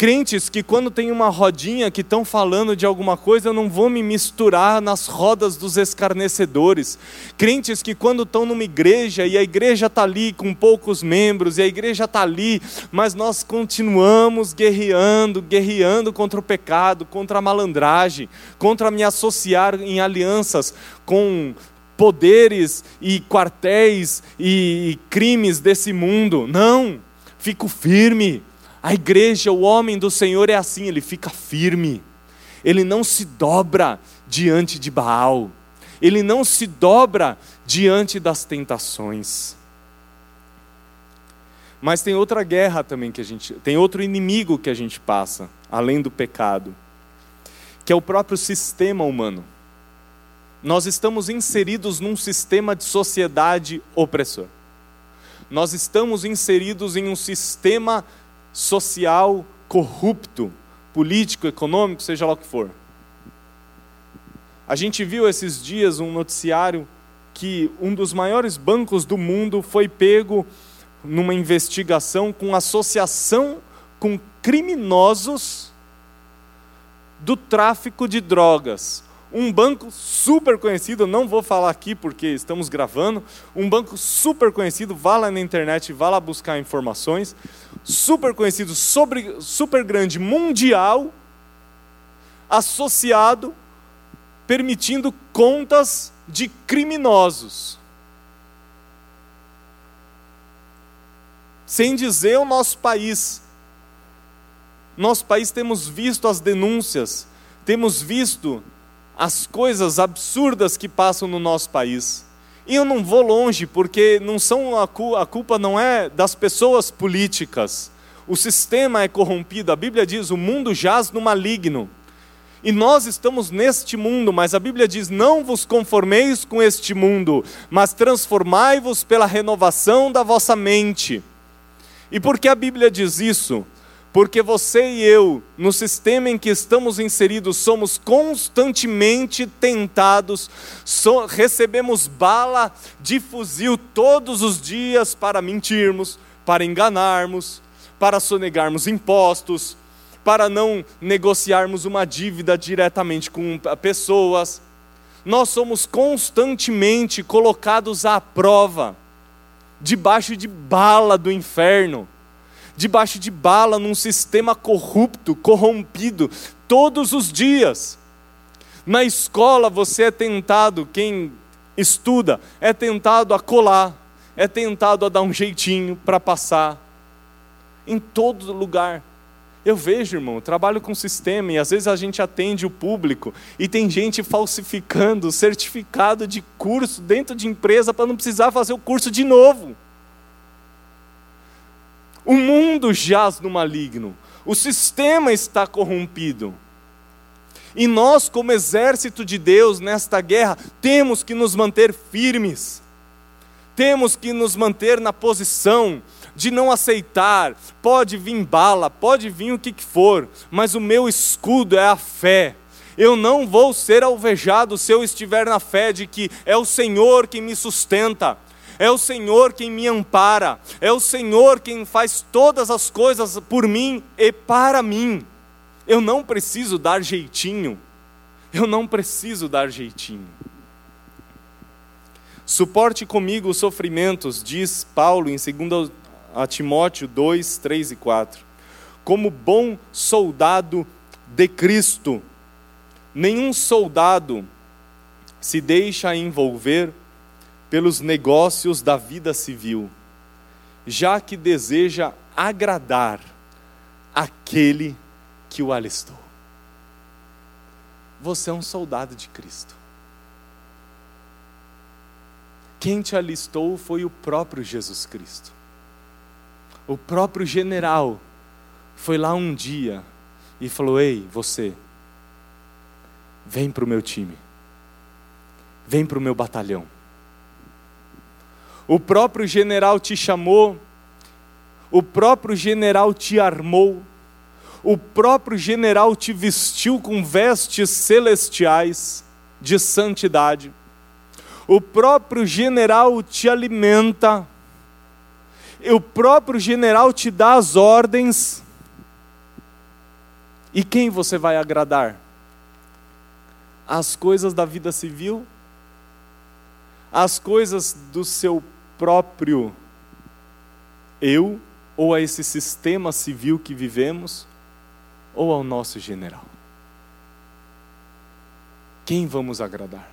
Crentes que quando tem uma rodinha que estão falando de alguma coisa, eu não vou me misturar nas rodas dos escarnecedores. Crentes que quando estão numa igreja e a igreja está ali com poucos membros e a igreja está ali, mas nós continuamos guerreando, guerreando contra o pecado, contra a malandragem, contra me associar em alianças com poderes e quartéis e crimes desse mundo. Não, fico firme a igreja, o homem do Senhor é assim, ele fica firme, ele não se dobra diante de Baal, ele não se dobra diante das tentações. Mas tem outra guerra também que a gente, tem outro inimigo que a gente passa, além do pecado, que é o próprio sistema humano. Nós estamos inseridos num sistema de sociedade opressor. Nós estamos inseridos em um sistema social corrupto, político, econômico, seja lá o que for. A gente viu esses dias um noticiário que um dos maiores bancos do mundo foi pego numa investigação com associação com criminosos do tráfico de drogas um banco super conhecido, não vou falar aqui porque estamos gravando, um banco super conhecido, vá lá na internet, vá lá buscar informações, super conhecido, sobre, super grande, mundial, associado, permitindo contas de criminosos. Sem dizer o nosso país. Nosso país temos visto as denúncias, temos visto as coisas absurdas que passam no nosso país. E eu não vou longe, porque não são a, a culpa não é das pessoas políticas. O sistema é corrompido. A Bíblia diz: o mundo jaz no maligno. E nós estamos neste mundo, mas a Bíblia diz: não vos conformeis com este mundo, mas transformai-vos pela renovação da vossa mente. E por que a Bíblia diz isso? Porque você e eu, no sistema em que estamos inseridos, somos constantemente tentados, so, recebemos bala de fuzil todos os dias para mentirmos, para enganarmos, para sonegarmos impostos, para não negociarmos uma dívida diretamente com pessoas. Nós somos constantemente colocados à prova, debaixo de bala do inferno debaixo de bala num sistema corrupto, corrompido, todos os dias. Na escola você é tentado, quem estuda, é tentado a colar, é tentado a dar um jeitinho para passar. Em todo lugar. Eu vejo, irmão, eu trabalho com sistema e às vezes a gente atende o público e tem gente falsificando certificado de curso dentro de empresa para não precisar fazer o curso de novo. O mundo jaz no maligno, o sistema está corrompido. E nós, como exército de Deus nesta guerra, temos que nos manter firmes, temos que nos manter na posição de não aceitar. Pode vir bala, pode vir o que for, mas o meu escudo é a fé. Eu não vou ser alvejado se eu estiver na fé de que é o Senhor quem me sustenta é o Senhor quem me ampara, é o Senhor quem faz todas as coisas por mim e para mim. Eu não preciso dar jeitinho, eu não preciso dar jeitinho. Suporte comigo os sofrimentos, diz Paulo em 2 Timóteo 2, 3 e 4. Como bom soldado de Cristo, nenhum soldado se deixa envolver pelos negócios da vida civil, já que deseja agradar aquele que o alistou. Você é um soldado de Cristo. Quem te alistou foi o próprio Jesus Cristo. O próprio general foi lá um dia e falou: Ei, você, vem para o meu time, vem para o meu batalhão o próprio general te chamou, o próprio general te armou, o próprio general te vestiu com vestes celestiais de santidade, o próprio general te alimenta, o próprio general te dá as ordens. E quem você vai agradar? As coisas da vida civil? As coisas do seu próprio eu, ou a esse sistema civil que vivemos, ou ao nosso general? Quem vamos agradar?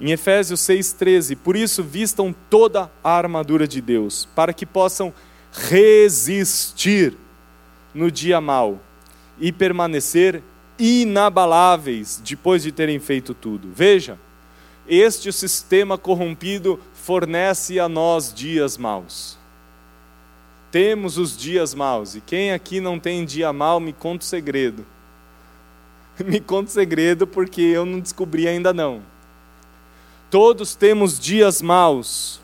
Em Efésios 6,13, por isso vistam toda a armadura de Deus, para que possam resistir no dia mau e permanecer inabaláveis depois de terem feito tudo. Veja, este sistema corrompido fornece a nós dias maus. Temos os dias maus, e quem aqui não tem dia mau, me conta o segredo. [LAUGHS] Me conta o segredo porque eu não descobri ainda não. Todos temos dias maus,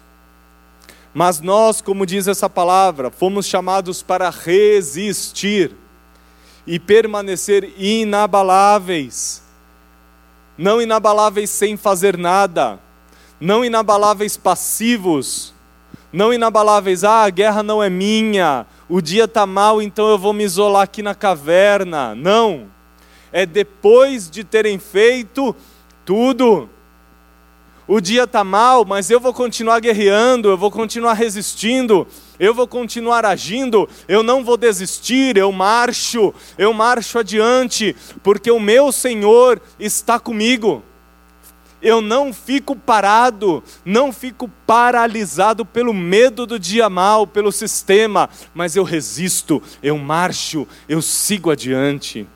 mas nós, como diz essa palavra, fomos chamados para resistir e permanecer inabaláveis não inabaláveis sem fazer nada, não inabaláveis passivos, não inabaláveis, ah, a guerra não é minha, o dia está mal, então eu vou me isolar aqui na caverna. Não, é depois de terem feito tudo. O dia está mal, mas eu vou continuar guerreando, eu vou continuar resistindo, eu vou continuar agindo, eu não vou desistir, eu marcho, eu marcho adiante, porque o meu Senhor está comigo. Eu não fico parado, não fico paralisado pelo medo do dia mal, pelo sistema, mas eu resisto, eu marcho, eu sigo adiante,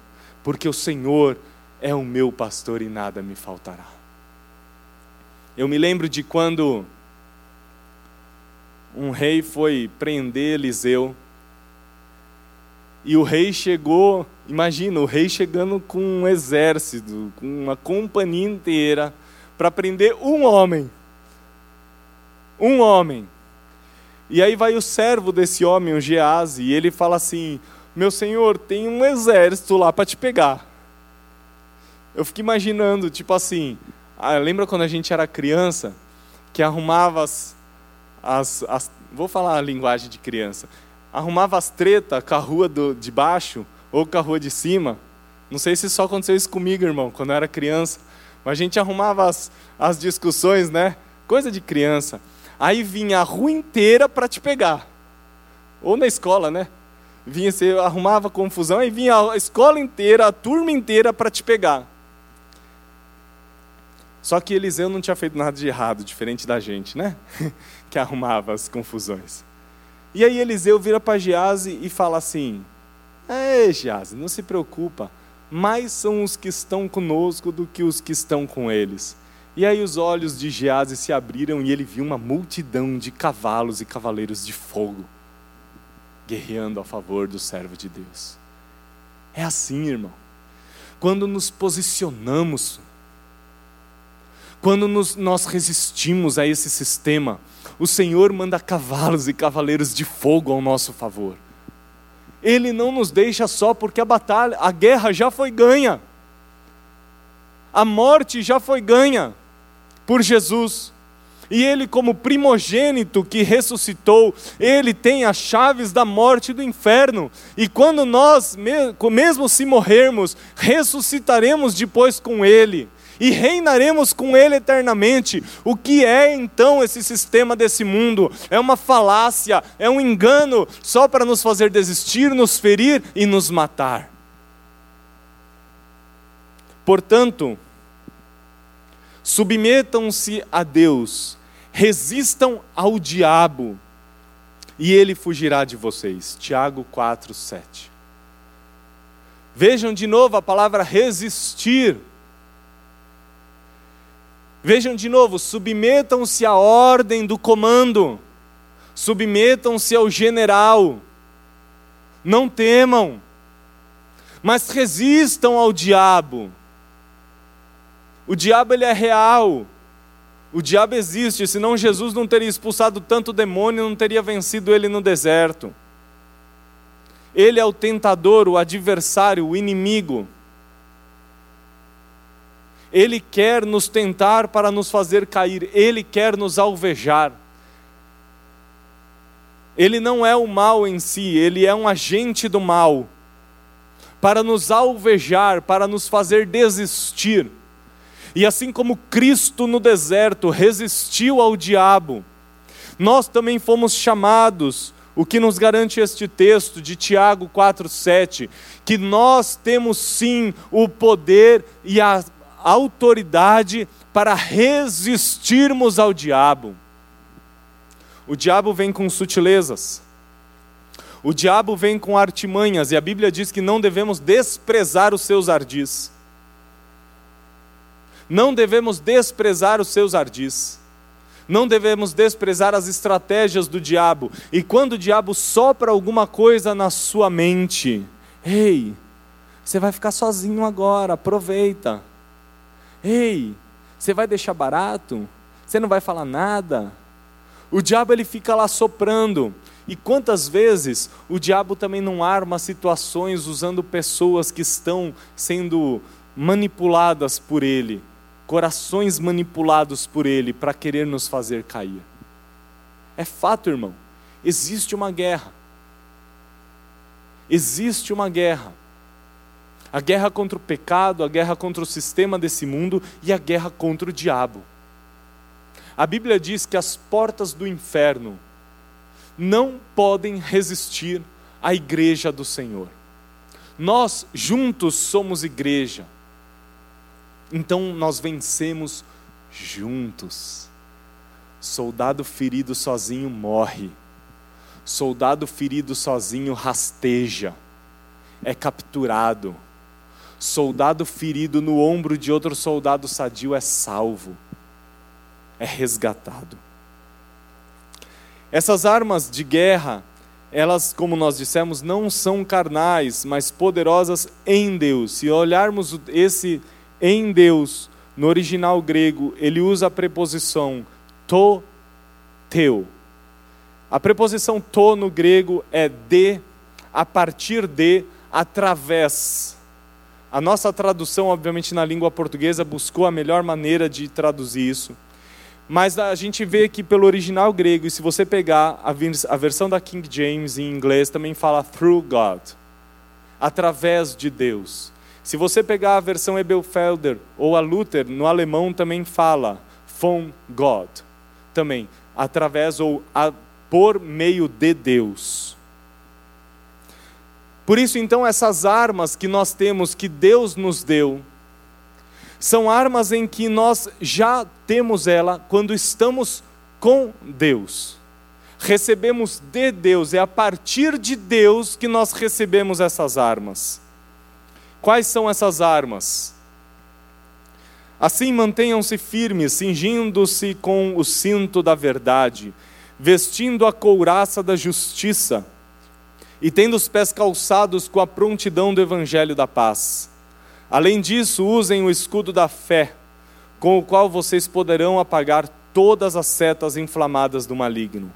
porque o Senhor é o meu pastor e nada me faltará. Eu me lembro de quando um rei foi prender Eliseu. E o rei chegou, imagina, o rei chegando com um exército, com uma companhia inteira, para prender um homem. Um homem. E aí vai o servo desse homem, o Gease, e ele fala assim: Meu senhor, tem um exército lá para te pegar. Eu fico imaginando, tipo assim, ah, lembra quando a gente era criança, que arrumava as, as, as, vou falar a linguagem de criança, arrumava as tretas com a rua do, de baixo ou com a rua de cima. Não sei se só aconteceu isso comigo, irmão, quando eu era criança. Mas a gente arrumava as, as discussões, né? Coisa de criança. Aí vinha a rua inteira para te pegar. Ou na escola, né? Vinha, você arrumava confusão e vinha a escola inteira, a turma inteira para te pegar. Só que Eliseu não tinha feito nada de errado, diferente da gente, né? [LAUGHS] que arrumava as confusões. E aí Eliseu vira para Gease e fala assim: Ei, Gease, não se preocupa, mais são os que estão conosco do que os que estão com eles. E aí os olhos de Gease se abriram e ele viu uma multidão de cavalos e cavaleiros de fogo guerreando a favor do servo de Deus. É assim, irmão. Quando nos posicionamos, quando nos, nós resistimos a esse sistema, o Senhor manda cavalos e cavaleiros de fogo ao nosso favor. Ele não nos deixa só porque a batalha, a guerra já foi ganha. A morte já foi ganha por Jesus. E ele, como primogênito que ressuscitou, ele tem as chaves da morte e do inferno. E quando nós, mesmo se morrermos, ressuscitaremos depois com ele e reinaremos com Ele eternamente. O que é então esse sistema desse mundo? É uma falácia, é um engano só para nos fazer desistir, nos ferir e nos matar. Portanto, submetam-se a Deus, resistam ao diabo, e ele fugirá de vocês. Tiago 4, 7. Vejam de novo a palavra resistir. Vejam de novo: submetam-se à ordem do comando, submetam-se ao general, não temam, mas resistam ao diabo. O diabo ele é real. O diabo existe, senão Jesus não teria expulsado tanto demônio, não teria vencido ele no deserto. Ele é o tentador, o adversário, o inimigo. Ele quer nos tentar para nos fazer cair, ele quer nos alvejar. Ele não é o mal em si, ele é um agente do mal para nos alvejar, para nos fazer desistir. E assim como Cristo no deserto resistiu ao diabo, nós também fomos chamados, o que nos garante este texto de Tiago 4,7, que nós temos sim o poder e a autoridade para resistirmos ao diabo. O diabo vem com sutilezas. O diabo vem com artimanhas, e a Bíblia diz que não devemos desprezar os seus ardis. Não devemos desprezar os seus ardis. Não devemos desprezar as estratégias do diabo. E quando o diabo sopra alguma coisa na sua mente, ei, você vai ficar sozinho agora, aproveita. Ei, você vai deixar barato? Você não vai falar nada? O diabo ele fica lá soprando. E quantas vezes o diabo também não arma situações usando pessoas que estão sendo manipuladas por ele, corações manipulados por ele para querer nos fazer cair. É fato, irmão. Existe uma guerra. Existe uma guerra a guerra contra o pecado, a guerra contra o sistema desse mundo e a guerra contra o diabo. A Bíblia diz que as portas do inferno não podem resistir à igreja do Senhor. Nós juntos somos igreja. Então nós vencemos juntos. Soldado ferido sozinho morre. Soldado ferido sozinho rasteja. É capturado soldado ferido no ombro de outro soldado sadio é salvo, é resgatado. Essas armas de guerra, elas, como nós dissemos, não são carnais, mas poderosas em Deus. Se olharmos esse em Deus, no original grego, ele usa a preposição to, teu. A preposição to no grego é de, a partir de, através a nossa tradução, obviamente, na língua portuguesa buscou a melhor maneira de traduzir isso. Mas a gente vê que pelo original grego, e se você pegar a versão da King James em inglês, também fala through God, através de Deus. Se você pegar a versão Ebelfelder ou a Luther, no alemão também fala von God, também, através ou a, por meio de Deus. Por isso, então, essas armas que nós temos, que Deus nos deu, são armas em que nós já temos ela quando estamos com Deus. Recebemos de Deus, é a partir de Deus que nós recebemos essas armas. Quais são essas armas? Assim mantenham-se firmes, cingindo-se com o cinto da verdade, vestindo a couraça da justiça e tendo os pés calçados com a prontidão do evangelho da paz. Além disso, usem o escudo da fé, com o qual vocês poderão apagar todas as setas inflamadas do maligno.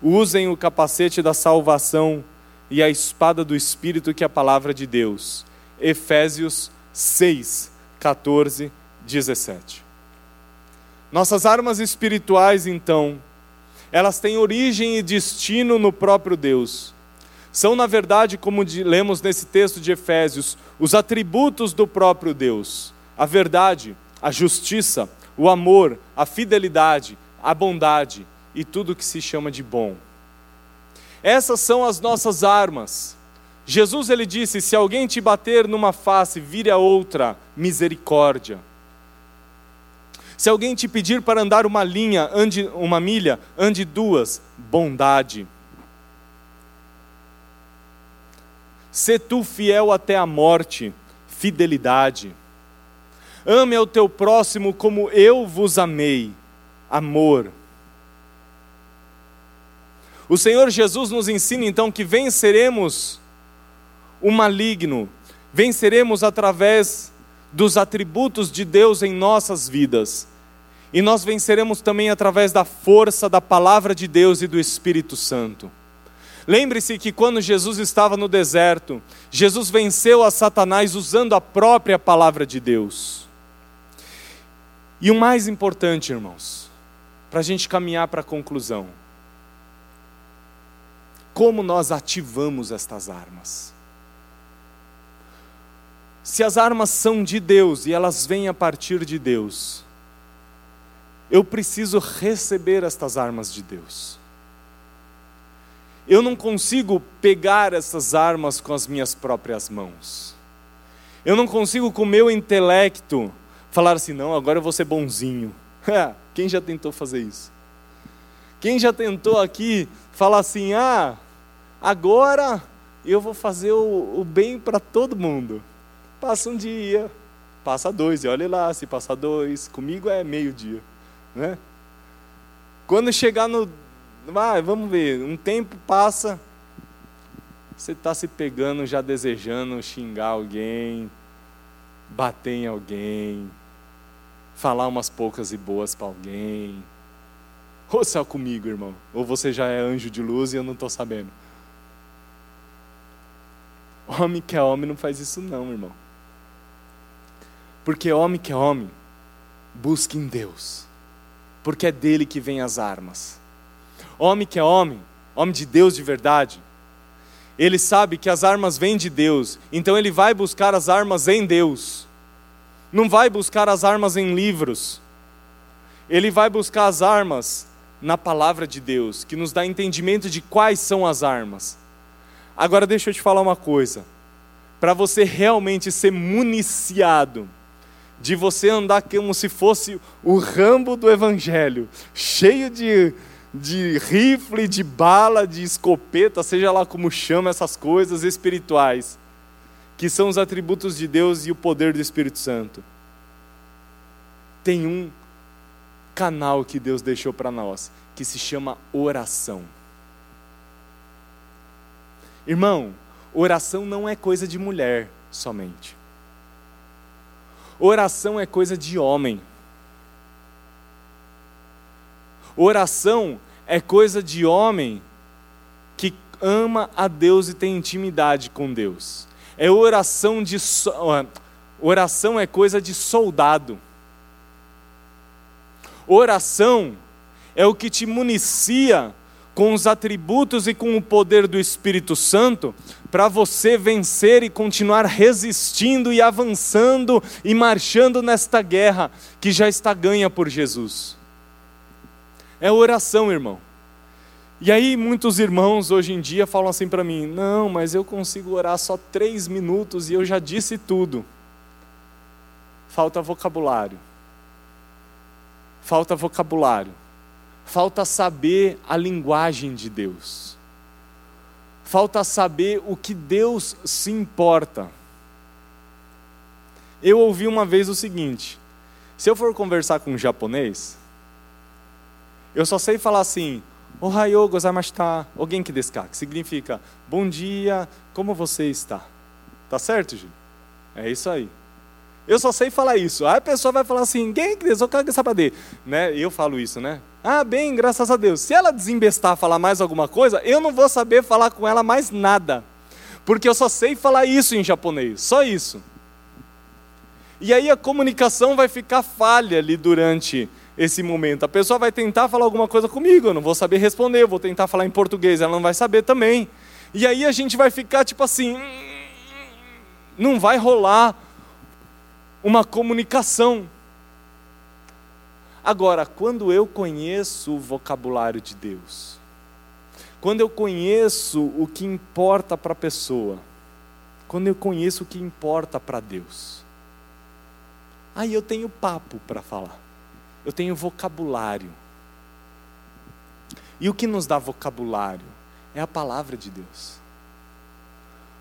Usem o capacete da salvação e a espada do Espírito, que é a palavra de Deus. Efésios 6, 14, 17. Nossas armas espirituais, então, elas têm origem e destino no próprio Deus são, na verdade, como lemos nesse texto de Efésios, os atributos do próprio Deus: a verdade, a justiça, o amor, a fidelidade, a bondade e tudo que se chama de bom. Essas são as nossas armas. Jesus ele disse: se alguém te bater numa face, vire a outra, misericórdia. Se alguém te pedir para andar uma linha, ande uma milha, ande duas, bondade. Se tu fiel até a morte, fidelidade. Ame ao teu próximo como eu vos amei, amor. O Senhor Jesus nos ensina então que venceremos o maligno, venceremos através dos atributos de Deus em nossas vidas. E nós venceremos também através da força da palavra de Deus e do Espírito Santo. Lembre-se que quando Jesus estava no deserto, Jesus venceu a Satanás usando a própria palavra de Deus. E o mais importante, irmãos, para a gente caminhar para a conclusão, como nós ativamos estas armas? Se as armas são de Deus e elas vêm a partir de Deus, eu preciso receber estas armas de Deus. Eu não consigo pegar essas armas com as minhas próprias mãos. Eu não consigo, com o meu intelecto, falar assim: não, agora eu vou ser bonzinho. [LAUGHS] Quem já tentou fazer isso? Quem já tentou aqui falar assim: ah, agora eu vou fazer o, o bem para todo mundo? Passa um dia, passa dois, e olha lá, se passar dois, comigo é meio-dia. Né? Quando chegar no vai, vamos ver, um tempo passa, você está se pegando, já desejando xingar alguém, bater em alguém, falar umas poucas e boas para alguém. Ou só comigo, irmão? Ou você já é anjo de luz e eu não estou sabendo? Homem que é homem não faz isso, não, irmão. Porque homem que é homem, busca em Deus. Porque é dele que vem as armas. Homem que é homem, homem de Deus de verdade, ele sabe que as armas vêm de Deus, então ele vai buscar as armas em Deus. Não vai buscar as armas em livros. Ele vai buscar as armas na palavra de Deus, que nos dá entendimento de quais são as armas. Agora deixa eu te falar uma coisa. Para você realmente ser municiado, de você andar como se fosse o rambo do evangelho, cheio de de rifle, de bala, de escopeta, seja lá como chama essas coisas espirituais, que são os atributos de Deus e o poder do Espírito Santo. Tem um canal que Deus deixou para nós, que se chama oração. Irmão, oração não é coisa de mulher somente. Oração é coisa de homem. Oração é coisa de homem que ama a Deus e tem intimidade com Deus. É oração de oração é coisa de soldado. Oração é o que te municia com os atributos e com o poder do Espírito Santo para você vencer e continuar resistindo e avançando e marchando nesta guerra que já está ganha por Jesus. É oração, irmão. E aí muitos irmãos hoje em dia falam assim para mim: não, mas eu consigo orar só três minutos e eu já disse tudo. Falta vocabulário. Falta vocabulário. Falta saber a linguagem de Deus. Falta saber o que Deus se importa. Eu ouvi uma vez o seguinte: se eu for conversar com um japonês, eu só sei falar assim, Ohayou gozaimashita, alguém que desca, que significa bom dia, como você está? Tá certo, Gil? É isso aí. Eu só sei falar isso. Aí a pessoa vai falar assim, quem que saber? Né? Eu falo isso, né? Ah, bem, graças a Deus. Se ela desembestar falar mais alguma coisa, eu não vou saber falar com ela mais nada. Porque eu só sei falar isso em japonês, só isso. E aí a comunicação vai ficar falha ali durante esse momento. A pessoa vai tentar falar alguma coisa comigo, eu não vou saber responder, eu vou tentar falar em português, ela não vai saber também. E aí a gente vai ficar tipo assim, não vai rolar uma comunicação. Agora, quando eu conheço o vocabulário de Deus, quando eu conheço o que importa para a pessoa, quando eu conheço o que importa para Deus, aí eu tenho papo para falar, eu tenho vocabulário. E o que nos dá vocabulário é a palavra de Deus.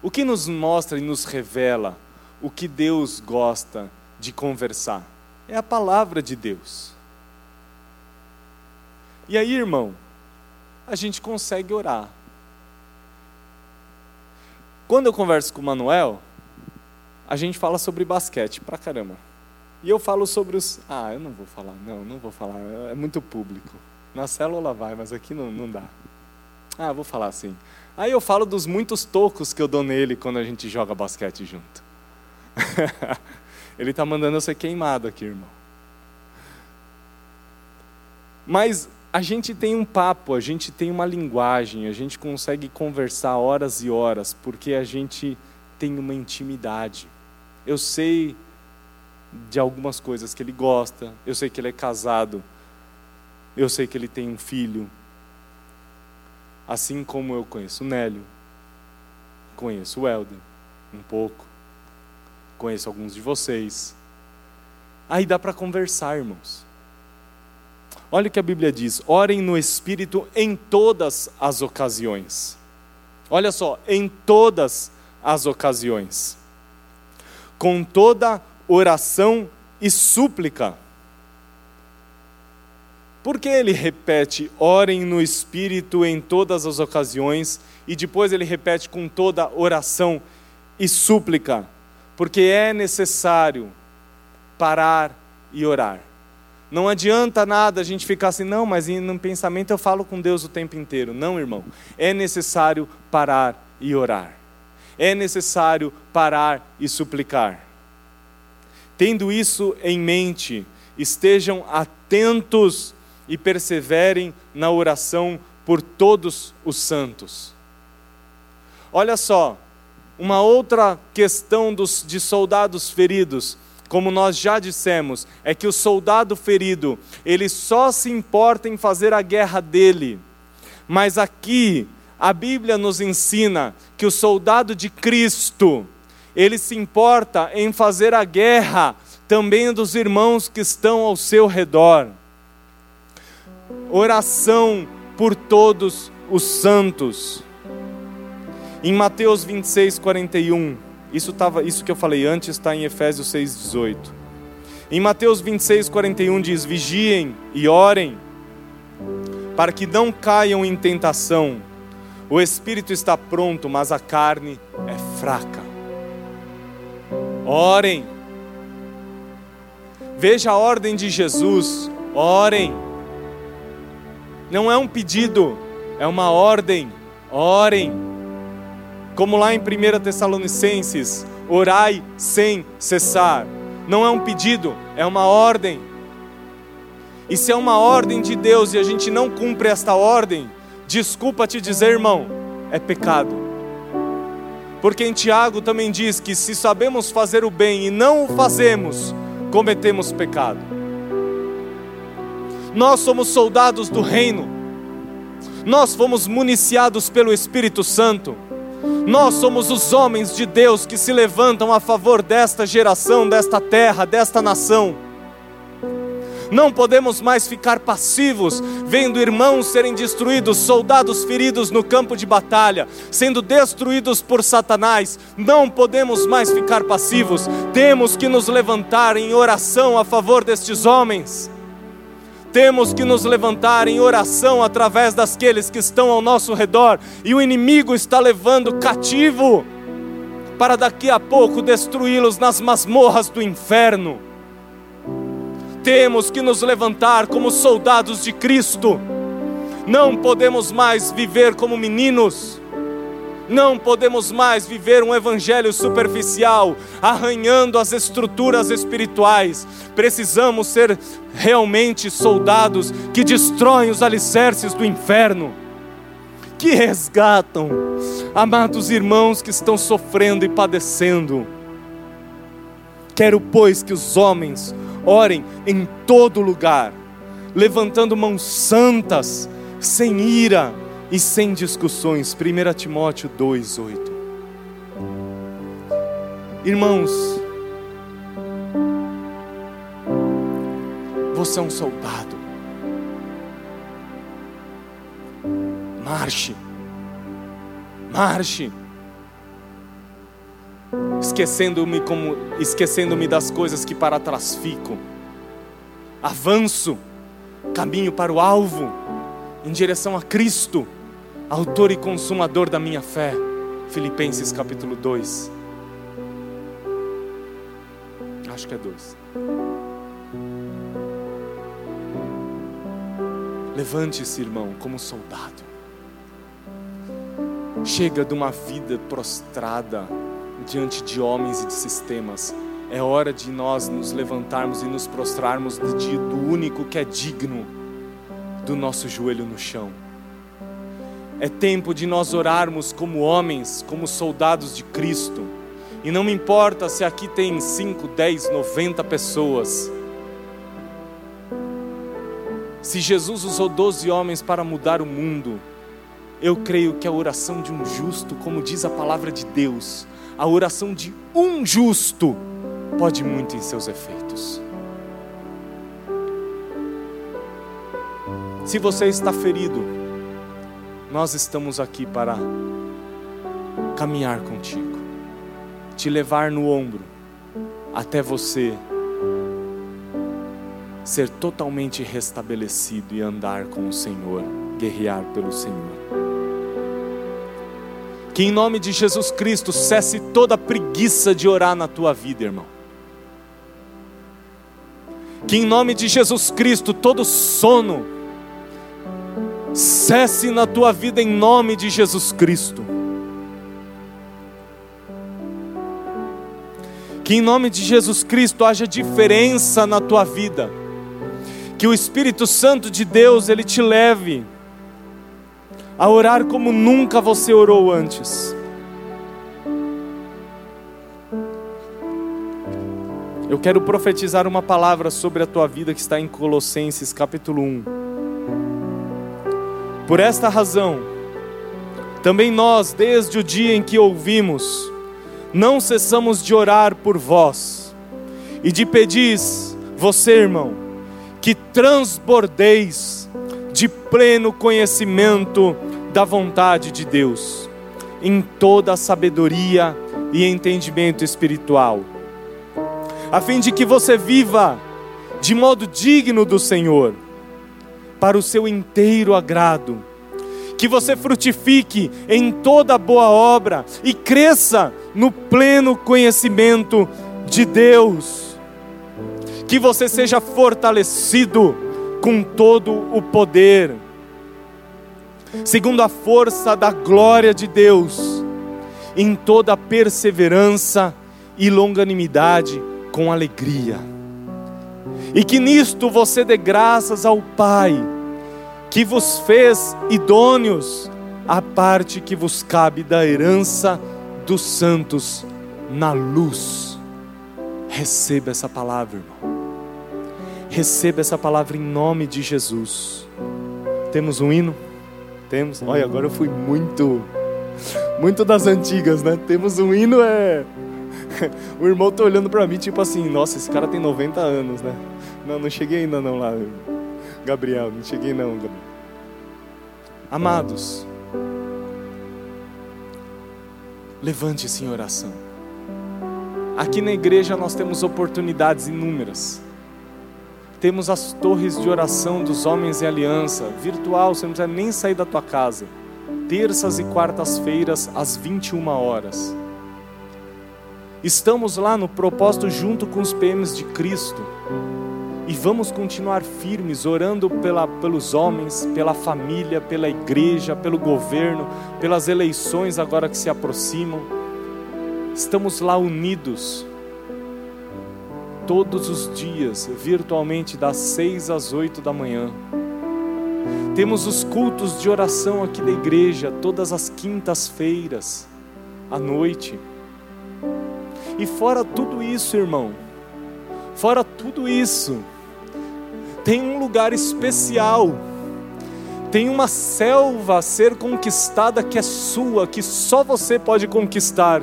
O que nos mostra e nos revela o que Deus gosta de conversar. É a palavra de Deus. E aí, irmão, a gente consegue orar. Quando eu converso com o Manuel, a gente fala sobre basquete pra caramba. E eu falo sobre os. Ah, eu não vou falar, não, não vou falar, é muito público. Na célula vai, mas aqui não, não dá. Ah, vou falar assim. Aí eu falo dos muitos tocos que eu dou nele quando a gente joga basquete junto. [LAUGHS] Ele está mandando eu ser queimado aqui, irmão. Mas a gente tem um papo, a gente tem uma linguagem, a gente consegue conversar horas e horas, porque a gente tem uma intimidade. Eu sei de algumas coisas que ele gosta, eu sei que ele é casado, eu sei que ele tem um filho. Assim como eu conheço o Nélio, conheço o Helder um pouco, conheço alguns de vocês. Aí dá para conversar, irmãos. Olha o que a Bíblia diz: orem no Espírito em todas as ocasiões. Olha só, em todas as ocasiões. Com toda oração e súplica. Por que ele repete, orem no Espírito em todas as ocasiões, e depois ele repete com toda oração e súplica? porque é necessário parar e orar. Não adianta nada a gente ficar assim, não, mas no pensamento eu falo com Deus o tempo inteiro. Não, irmão. É necessário parar e orar. É necessário parar e suplicar. Tendo isso em mente, estejam atentos e perseverem na oração por todos os santos. Olha só, uma outra questão dos, de soldados feridos, como nós já dissemos, é que o soldado ferido, ele só se importa em fazer a guerra dele. Mas aqui, a Bíblia nos ensina que o soldado de Cristo, ele se importa em fazer a guerra também dos irmãos que estão ao seu redor. Oração por todos os santos. Em Mateus 26, 41, isso, tava, isso que eu falei antes está em Efésios 6, 18. Em Mateus 26, 41 diz: Vigiem e orem, para que não caiam em tentação. O espírito está pronto, mas a carne é fraca. Orem. Veja a ordem de Jesus. Orem. Não é um pedido, é uma ordem. Orem. Como lá em 1 Tessalonicenses, orai sem cessar. Não é um pedido, é uma ordem. E se é uma ordem de Deus e a gente não cumpre esta ordem, desculpa te dizer, irmão, é pecado. Porque em Tiago também diz que se sabemos fazer o bem e não o fazemos, cometemos pecado. Nós somos soldados do reino, Nós fomos municiados pelo Espírito Santo. Nós somos os homens de Deus que se levantam a favor desta geração, desta terra, desta nação. Não podemos mais ficar passivos, vendo irmãos serem destruídos, soldados feridos no campo de batalha, sendo destruídos por Satanás. Não podemos mais ficar passivos, temos que nos levantar em oração a favor destes homens. Temos que nos levantar em oração através daqueles que estão ao nosso redor, e o inimigo está levando cativo para daqui a pouco destruí-los nas masmorras do inferno temos que nos levantar como soldados de Cristo. Não podemos mais viver como meninos. Não podemos mais viver um evangelho superficial, arranhando as estruturas espirituais. Precisamos ser realmente soldados que destroem os alicerces do inferno, que resgatam amados irmãos que estão sofrendo e padecendo. Quero, pois, que os homens Orem em todo lugar, levantando mãos santas, sem ira e sem discussões. 1 Timóteo 2:8. Irmãos, você é um soldado. Marche. Marche esquecendo-me como esquecendo-me das coisas que para trás ficam. Avanço, caminho para o alvo, em direção a Cristo, autor e consumador da minha fé. Filipenses capítulo 2. Acho que é 2. Levante-se, irmão, como soldado. Chega de uma vida prostrada, diante de homens e de sistemas. É hora de nós nos levantarmos e nos prostrarmos diante do único que é digno do nosso joelho no chão. É tempo de nós orarmos como homens, como soldados de Cristo. E não me importa se aqui tem 5, 10, 90 pessoas. Se Jesus usou 12 homens para mudar o mundo, eu creio que a oração de um justo, como diz a palavra de Deus, a oração de um justo pode muito em seus efeitos. Se você está ferido, nós estamos aqui para caminhar contigo, te levar no ombro até você ser totalmente restabelecido e andar com o Senhor, guerrear pelo Senhor. Que em nome de Jesus Cristo cesse toda preguiça de orar na tua vida, irmão. Que em nome de Jesus Cristo todo sono cesse na tua vida em nome de Jesus Cristo. Que em nome de Jesus Cristo haja diferença na tua vida. Que o Espírito Santo de Deus ele te leve a orar como nunca você orou antes. Eu quero profetizar uma palavra sobre a tua vida que está em Colossenses capítulo 1. Por esta razão, também nós, desde o dia em que ouvimos, não cessamos de orar por vós e de pedir, você irmão, que transbordeis de pleno conhecimento da vontade de Deus, em toda a sabedoria e entendimento espiritual, a fim de que você viva de modo digno do Senhor, para o seu inteiro agrado, que você frutifique em toda boa obra e cresça no pleno conhecimento de Deus, que você seja fortalecido com todo o poder segundo a força da glória de Deus, em toda perseverança e longanimidade com alegria. E que nisto você dê graças ao Pai, que vos fez idôneos à parte que vos cabe da herança dos santos na luz. Receba essa palavra, irmão. Receba essa palavra em nome de Jesus. Temos um hino. Temos? Olha, agora eu fui muito, muito das antigas, né? Temos um hino, é. [LAUGHS] O irmão tá olhando para mim, tipo assim, nossa, esse cara tem 90 anos, né? Não, não cheguei ainda não lá, Gabriel, não cheguei não, Gabriel. Amados, levante-se em oração. Aqui na igreja nós temos oportunidades inúmeras. Temos as torres de oração dos homens em aliança, virtual, você não precisa nem sair da tua casa. Terças e quartas-feiras às 21 horas. Estamos lá no propósito junto com os PMs de Cristo. E vamos continuar firmes, orando pela, pelos homens, pela família, pela igreja, pelo governo, pelas eleições agora que se aproximam. Estamos lá unidos, todos os dias, virtualmente, das seis às oito da manhã. Temos os cultos de oração aqui da igreja, todas as quintas-feiras, à noite. E fora tudo isso, irmão, fora tudo isso, tem um lugar especial, tem uma selva a ser conquistada que é sua, que só você pode conquistar,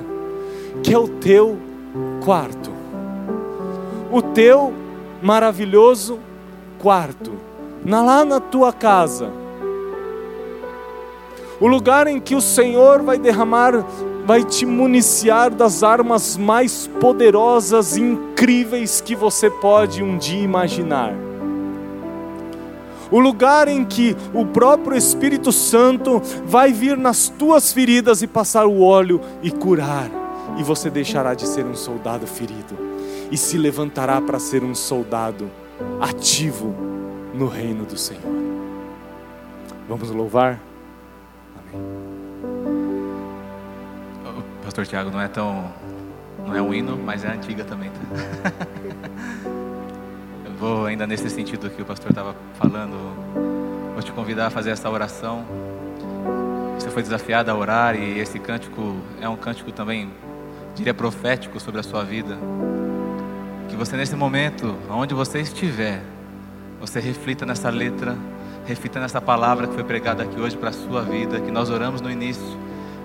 que é o teu quarto, o teu maravilhoso quarto, lá na tua casa, o lugar em que o Senhor vai derramar, vai te municiar das armas mais poderosas e incríveis que você pode um dia imaginar. O lugar em que o próprio Espírito Santo vai vir nas tuas feridas e passar o óleo e curar, e você deixará de ser um soldado ferido e se levantará para ser um soldado ativo no reino do Senhor. Vamos louvar? Amém. Pastor Tiago, não é tão. Não é um hino, mas é antiga também. Tá? [LAUGHS] vou ainda nesse sentido que o pastor estava falando, vou te convidar a fazer essa oração. Você foi desafiado a orar e esse cântico é um cântico também, diria profético sobre a sua vida. Que você nesse momento, onde você estiver, você reflita nessa letra, reflita nessa palavra que foi pregada aqui hoje para a sua vida, que nós oramos no início,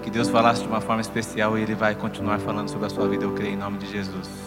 que Deus falasse de uma forma especial e Ele vai continuar falando sobre a sua vida, eu creio em nome de Jesus.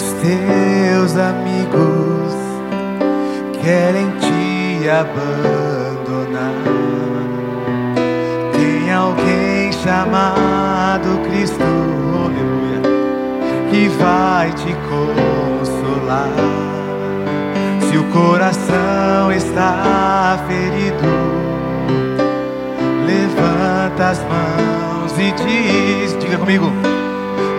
os teus amigos querem te abandonar. Tem alguém chamado Cristo, aleluia, que vai te consolar. Se o coração está ferido, levanta as mãos e diz: Diga comigo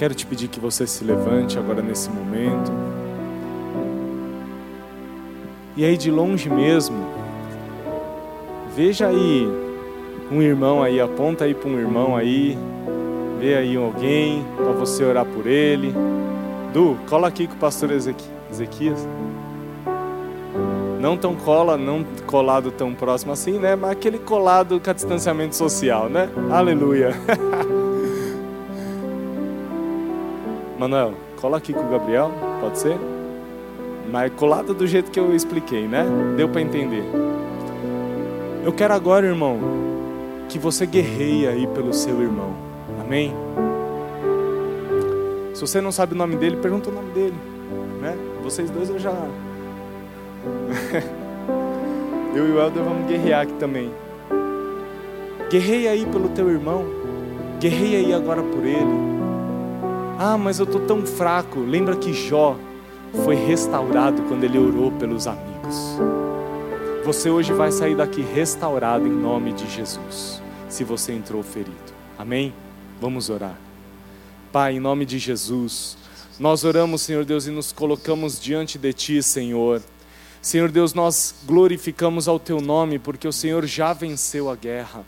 Quero te pedir que você se levante agora nesse momento. E aí, de longe mesmo, veja aí um irmão aí, aponta aí para um irmão aí, vê aí alguém para você orar por ele. Du, cola aqui com o pastor Ezequias. Não tão cola, não colado tão próximo assim, né? Mas aquele colado com a distanciamento social, né? Aleluia. [LAUGHS] Manuel, cola aqui com o Gabriel, pode ser? Mas colado do jeito que eu expliquei, né? Deu para entender. Eu quero agora, irmão, que você guerreie aí pelo seu irmão. Amém? Se você não sabe o nome dele, pergunta o nome dele. Né? Vocês dois eu já. [LAUGHS] eu e o Helder vamos guerrear aqui também. Guerreia aí pelo teu irmão. Guerreia aí agora por ele. Ah, mas eu estou tão fraco. Lembra que Jó foi restaurado quando ele orou pelos amigos. Você hoje vai sair daqui restaurado em nome de Jesus, se você entrou ferido. Amém? Vamos orar. Pai, em nome de Jesus, nós oramos, Senhor Deus, e nos colocamos diante de Ti, Senhor. Senhor Deus, nós glorificamos ao Teu nome, porque o Senhor já venceu a guerra.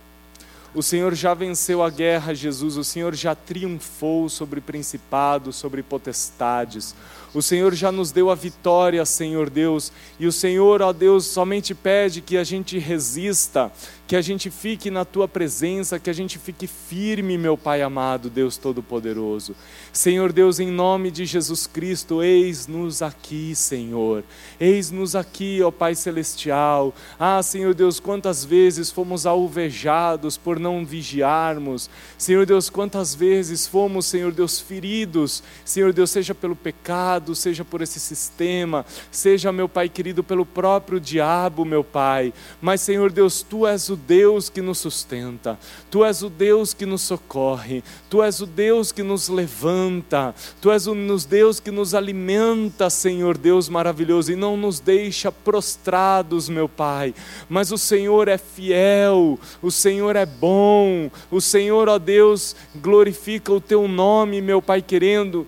O Senhor já venceu a guerra, Jesus. O Senhor já triunfou sobre principados, sobre potestades. O Senhor já nos deu a vitória, Senhor Deus, e o Senhor, ó Deus, somente pede que a gente resista, que a gente fique na tua presença, que a gente fique firme, meu Pai amado, Deus Todo-Poderoso. Senhor Deus, em nome de Jesus Cristo, eis-nos aqui, Senhor. Eis-nos aqui, ó Pai Celestial. Ah, Senhor Deus, quantas vezes fomos alvejados por não vigiarmos. Senhor Deus, quantas vezes fomos, Senhor Deus, feridos, Senhor Deus, seja pelo pecado seja por esse sistema, seja, meu Pai querido, pelo próprio diabo, meu Pai. Mas, Senhor Deus, Tu és o Deus que nos sustenta, Tu és o Deus que nos socorre, Tu és o Deus que nos levanta, Tu és o Deus que nos alimenta, Senhor Deus maravilhoso, e não nos deixa prostrados, meu Pai. Mas o Senhor é fiel, o Senhor é bom, o Senhor, ó Deus, glorifica o Teu nome, meu Pai querendo,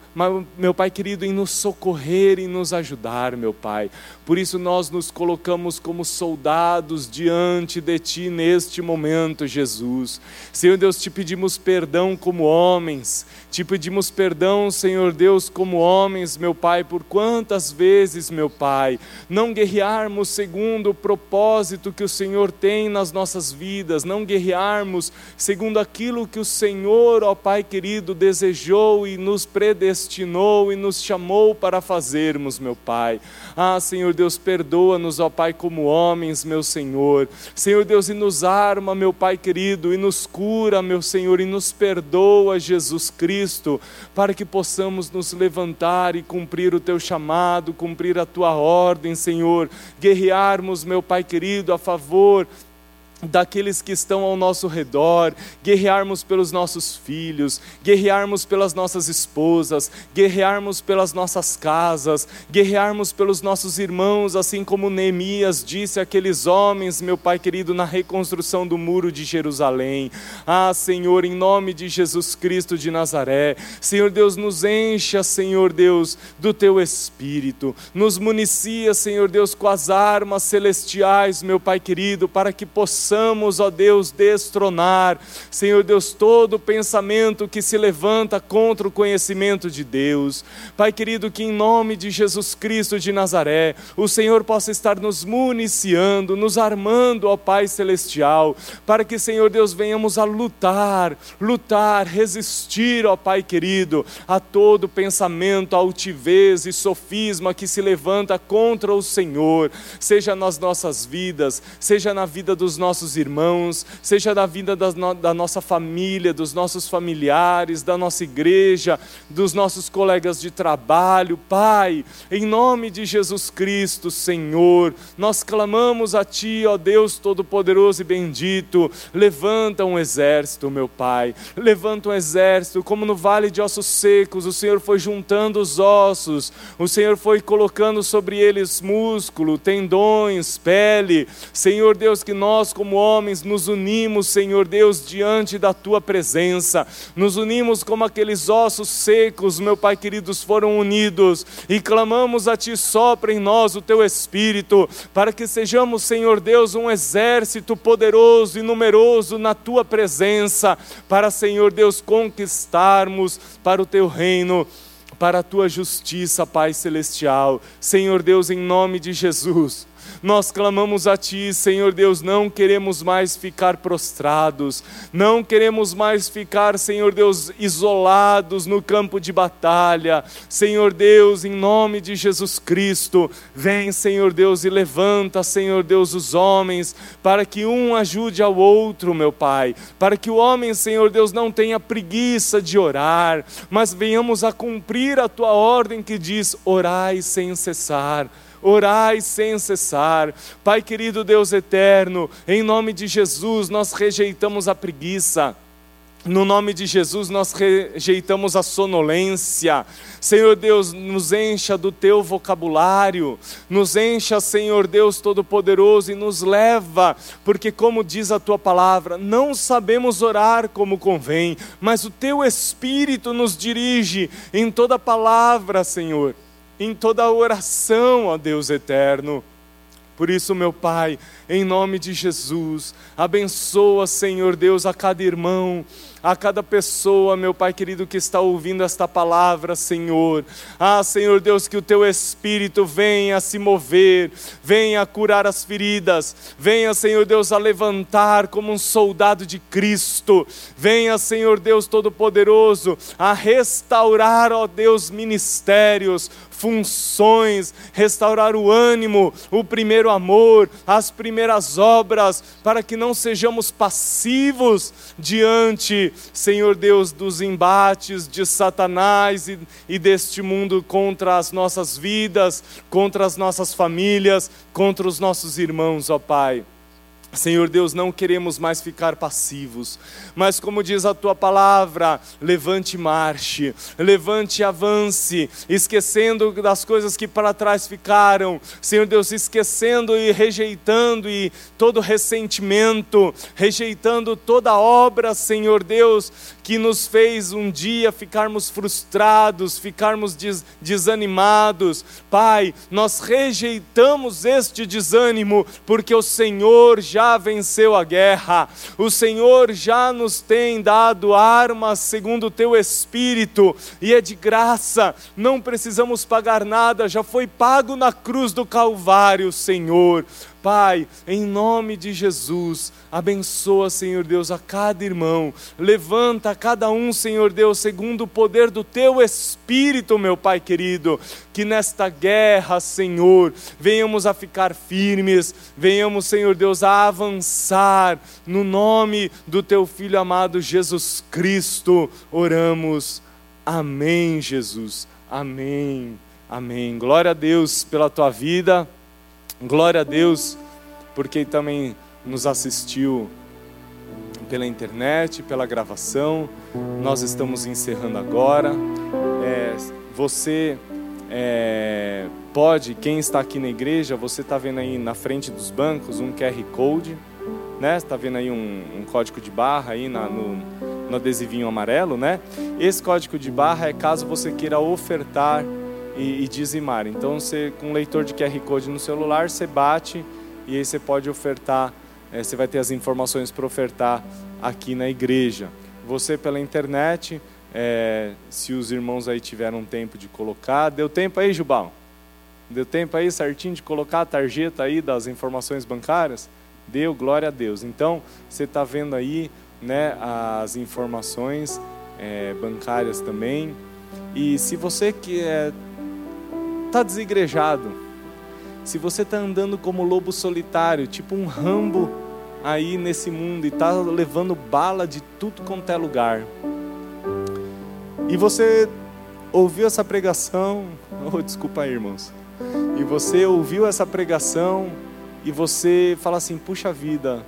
meu Pai querido, em nos socorrer e nos ajudar, meu Pai. Por isso nós nos colocamos como soldados diante de Ti neste momento, Jesus. Senhor Deus, te pedimos perdão como homens, te pedimos perdão, Senhor Deus, como homens, meu Pai, por quantas vezes, meu Pai, não guerrearmos segundo o propósito que o Senhor tem nas nossas vidas, não guerrearmos segundo aquilo que o Senhor, ó Pai querido, desejou e nos predestinou e nos chamou para fazermos, meu Pai. Ah, Senhor Deus, perdoa-nos, ó Pai, como homens, meu Senhor. Senhor Deus, e nos arma, meu Pai querido, e nos cura, meu Senhor, e nos perdoa, Jesus Cristo, para que possamos nos levantar e cumprir o teu chamado, cumprir a tua ordem, Senhor. Guerrearmos, meu Pai querido, a favor daqueles que estão ao nosso redor, guerrearmos pelos nossos filhos, guerrearmos pelas nossas esposas, guerrearmos pelas nossas casas, guerrearmos pelos nossos irmãos, assim como Neemias disse àqueles homens, meu Pai querido, na reconstrução do muro de Jerusalém. Ah, Senhor, em nome de Jesus Cristo de Nazaré, Senhor Deus, nos encha, Senhor Deus, do teu espírito, nos municia, Senhor Deus, com as armas celestiais, meu Pai querido, para que possamos possamos, ó Deus, destronar, Senhor Deus, todo pensamento que se levanta contra o conhecimento de Deus. Pai querido, que em nome de Jesus Cristo de Nazaré, o Senhor possa estar nos municiando, nos armando, ó Pai celestial, para que, Senhor Deus, venhamos a lutar, lutar, resistir, ó Pai querido, a todo pensamento, altivez e sofisma que se levanta contra o Senhor, seja nas nossas vidas, seja na vida dos nossos nossos irmãos, seja na vida da, no, da nossa família, dos nossos familiares, da nossa igreja, dos nossos colegas de trabalho. Pai, em nome de Jesus Cristo, Senhor, nós clamamos a Ti, ó Deus Todo-Poderoso e Bendito. Levanta um exército, meu Pai, levanta um exército, como no vale de ossos secos, o Senhor foi juntando os ossos, o Senhor foi colocando sobre eles músculo, tendões, pele. Senhor Deus, que nós, como homens, nos unimos, Senhor Deus, diante da tua presença, nos unimos como aqueles ossos secos, meu Pai queridos, foram unidos e clamamos a Ti, sopra em nós o Teu Espírito, para que sejamos, Senhor Deus, um exército poderoso e numeroso na Tua presença, para, Senhor Deus, conquistarmos para o Teu reino para a tua justiça, Pai Celestial. Senhor Deus, em nome de Jesus. Nós clamamos a Ti, Senhor Deus, não queremos mais ficar prostrados, não queremos mais ficar, Senhor Deus, isolados no campo de batalha. Senhor Deus, em nome de Jesus Cristo, vem, Senhor Deus, e levanta, Senhor Deus, os homens, para que um ajude ao outro, meu Pai, para que o homem, Senhor Deus, não tenha preguiça de orar, mas venhamos a cumprir a Tua ordem que diz: orai sem cessar orai sem cessar. Pai querido Deus eterno, em nome de Jesus, nós rejeitamos a preguiça. No nome de Jesus, nós rejeitamos a sonolência. Senhor Deus, nos encha do teu vocabulário, nos encha, Senhor Deus Todo-Poderoso, e nos leva, porque, como diz a tua palavra, não sabemos orar como convém, mas o teu Espírito nos dirige em toda palavra, Senhor em toda oração, ó Deus eterno. Por isso, meu Pai, em nome de Jesus, abençoa, Senhor Deus, a cada irmão, a cada pessoa, meu Pai querido, que está ouvindo esta palavra, Senhor. Ah, Senhor Deus, que o Teu Espírito venha se mover, venha curar as feridas, venha, Senhor Deus, a levantar como um soldado de Cristo, venha, Senhor Deus Todo-Poderoso, a restaurar, ó Deus, ministérios, funções, restaurar o ânimo, o primeiro amor, as primeiras obras, para que não sejamos passivos diante, Senhor Deus, dos embates de Satanás e, e deste mundo contra as nossas vidas, contra as nossas famílias, contra os nossos irmãos, ó Pai. Senhor Deus, não queremos mais ficar passivos, mas como diz a tua palavra, levante e marche, levante e avance, esquecendo das coisas que para trás ficaram, Senhor Deus, esquecendo e rejeitando e todo ressentimento, rejeitando toda obra, Senhor Deus, que nos fez um dia ficarmos frustrados, ficarmos des desanimados. Pai, nós rejeitamos este desânimo, porque o Senhor já venceu a guerra, o Senhor já nos tem dado armas segundo o teu espírito, e é de graça, não precisamos pagar nada, já foi pago na cruz do Calvário, Senhor. Pai, em nome de Jesus, abençoa, Senhor Deus, a cada irmão, levanta a cada um, Senhor Deus, segundo o poder do Teu Espírito, meu Pai querido, que nesta guerra, Senhor, venhamos a ficar firmes, venhamos, Senhor Deus, a avançar, no nome do Teu Filho amado Jesus Cristo, oramos. Amém, Jesus. Amém. Amém. Glória a Deus pela tua vida. Glória a Deus, porque também nos assistiu pela internet, pela gravação. Nós estamos encerrando agora. É, você é, pode, quem está aqui na igreja, você está vendo aí na frente dos bancos um QR Code, né? Está vendo aí um, um, código de barra aí na, no, no adesivinho amarelo, né? Esse código de barra é caso você queira ofertar e, e dizimar. Então, você, com um leitor de QR Code no celular, você bate e aí você pode ofertar, é, você vai ter as informações para ofertar aqui na igreja. Você pela internet, é, se os irmãos aí tiveram tempo de colocar, deu tempo aí, Jubal? Deu tempo aí certinho de colocar a tarjeta aí das informações bancárias? Deu, glória a Deus. Então, você está vendo aí né, as informações é, bancárias também. E se você que é, está desigrejado, se você está andando como lobo solitário, tipo um rambo aí nesse mundo e está levando bala de tudo quanto é lugar. E você ouviu essa pregação, [LAUGHS] oh, desculpa aí, irmãos. E você ouviu essa pregação e você fala assim: puxa vida,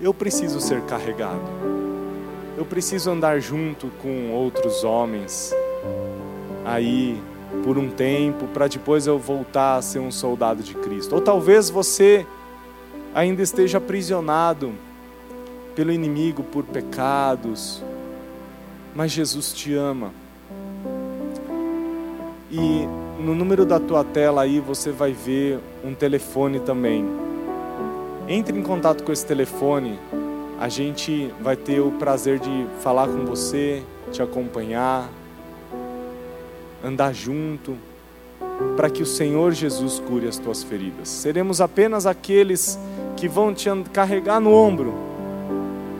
eu preciso ser carregado. Eu preciso andar junto com outros homens aí por um tempo para depois eu voltar a ser um soldado de Cristo. Ou talvez você ainda esteja aprisionado pelo inimigo por pecados, mas Jesus te ama. E no número da tua tela aí você vai ver um telefone também. Entre em contato com esse telefone, a gente vai ter o prazer de falar com você, te acompanhar, andar junto, para que o Senhor Jesus cure as tuas feridas. Seremos apenas aqueles que vão te carregar no ombro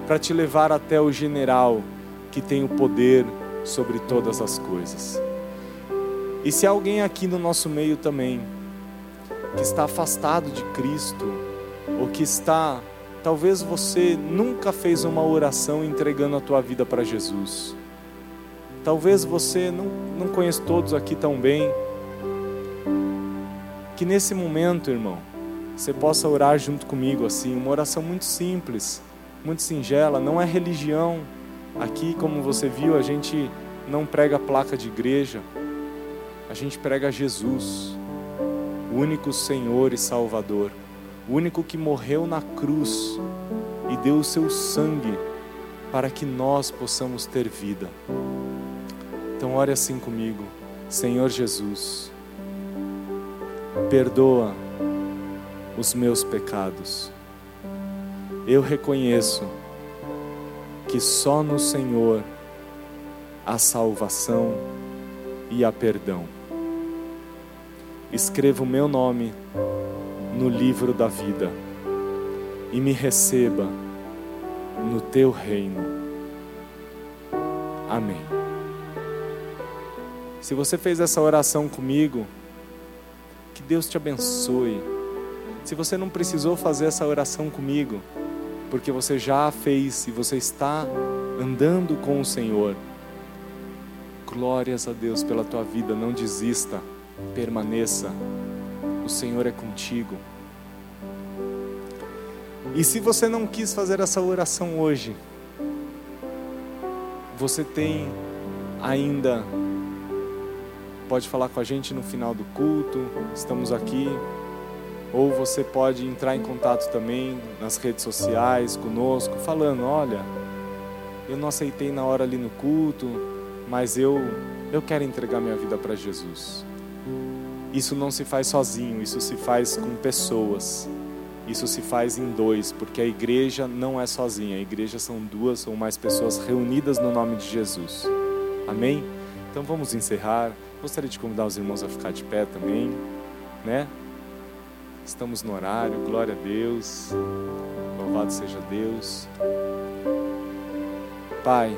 para te levar até o general que tem o poder sobre todas as coisas. E se alguém aqui no nosso meio também que está afastado de Cristo ou que está talvez você nunca fez uma oração entregando a tua vida para Jesus. Talvez você não, não conhece todos aqui tão bem. Que nesse momento, irmão, você possa orar junto comigo assim, uma oração muito simples, muito singela, não é religião. Aqui, como você viu, a gente não prega placa de igreja. A gente prega Jesus, o único Senhor e Salvador, o único que morreu na cruz e deu o seu sangue para que nós possamos ter vida. Então, ore assim comigo, Senhor Jesus, perdoa os meus pecados. Eu reconheço que só no Senhor há salvação e há perdão. Escreva o meu nome no livro da vida e me receba no teu reino. Amém. Se você fez essa oração comigo, que Deus te abençoe. Se você não precisou fazer essa oração comigo, porque você já a fez e você está andando com o Senhor, glórias a Deus pela tua vida, não desista, permaneça, o Senhor é contigo. E se você não quis fazer essa oração hoje, você tem ainda pode falar com a gente no final do culto, estamos aqui ou você pode entrar em contato também nas redes sociais conosco, falando: olha, eu não aceitei na hora ali no culto, mas eu, eu quero entregar minha vida para Jesus. Isso não se faz sozinho, isso se faz com pessoas. Isso se faz em dois, porque a igreja não é sozinha, a igreja são duas ou mais pessoas reunidas no nome de Jesus. Amém? Então vamos encerrar. Gostaria de convidar os irmãos a ficar de pé também, né? Estamos no horário, glória a Deus. Louvado seja Deus. Pai,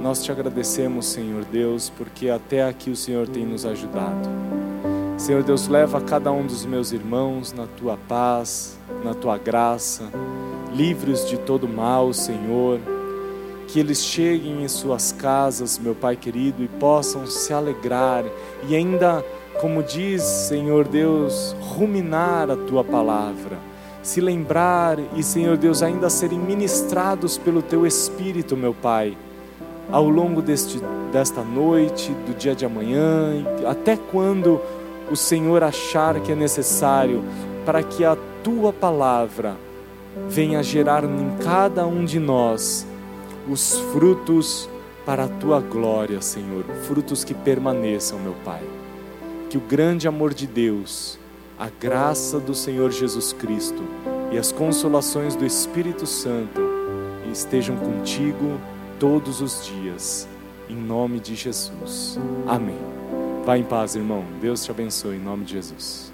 nós te agradecemos, Senhor Deus, porque até aqui o Senhor tem nos ajudado. Senhor Deus, leva cada um dos meus irmãos na tua paz, na tua graça, livres de todo mal, Senhor. Que eles cheguem em suas casas, meu Pai querido, e possam se alegrar e ainda como diz, Senhor Deus, ruminar a tua palavra, se lembrar e, Senhor Deus, ainda serem ministrados pelo teu Espírito, meu Pai, ao longo deste, desta noite, do dia de amanhã, até quando o Senhor achar que é necessário, para que a tua palavra venha gerar em cada um de nós os frutos para a tua glória, Senhor, frutos que permaneçam, meu Pai que o grande amor de Deus, a graça do Senhor Jesus Cristo e as consolações do Espírito Santo estejam contigo todos os dias, em nome de Jesus. Amém. Vá em paz, irmão. Deus te abençoe, em nome de Jesus.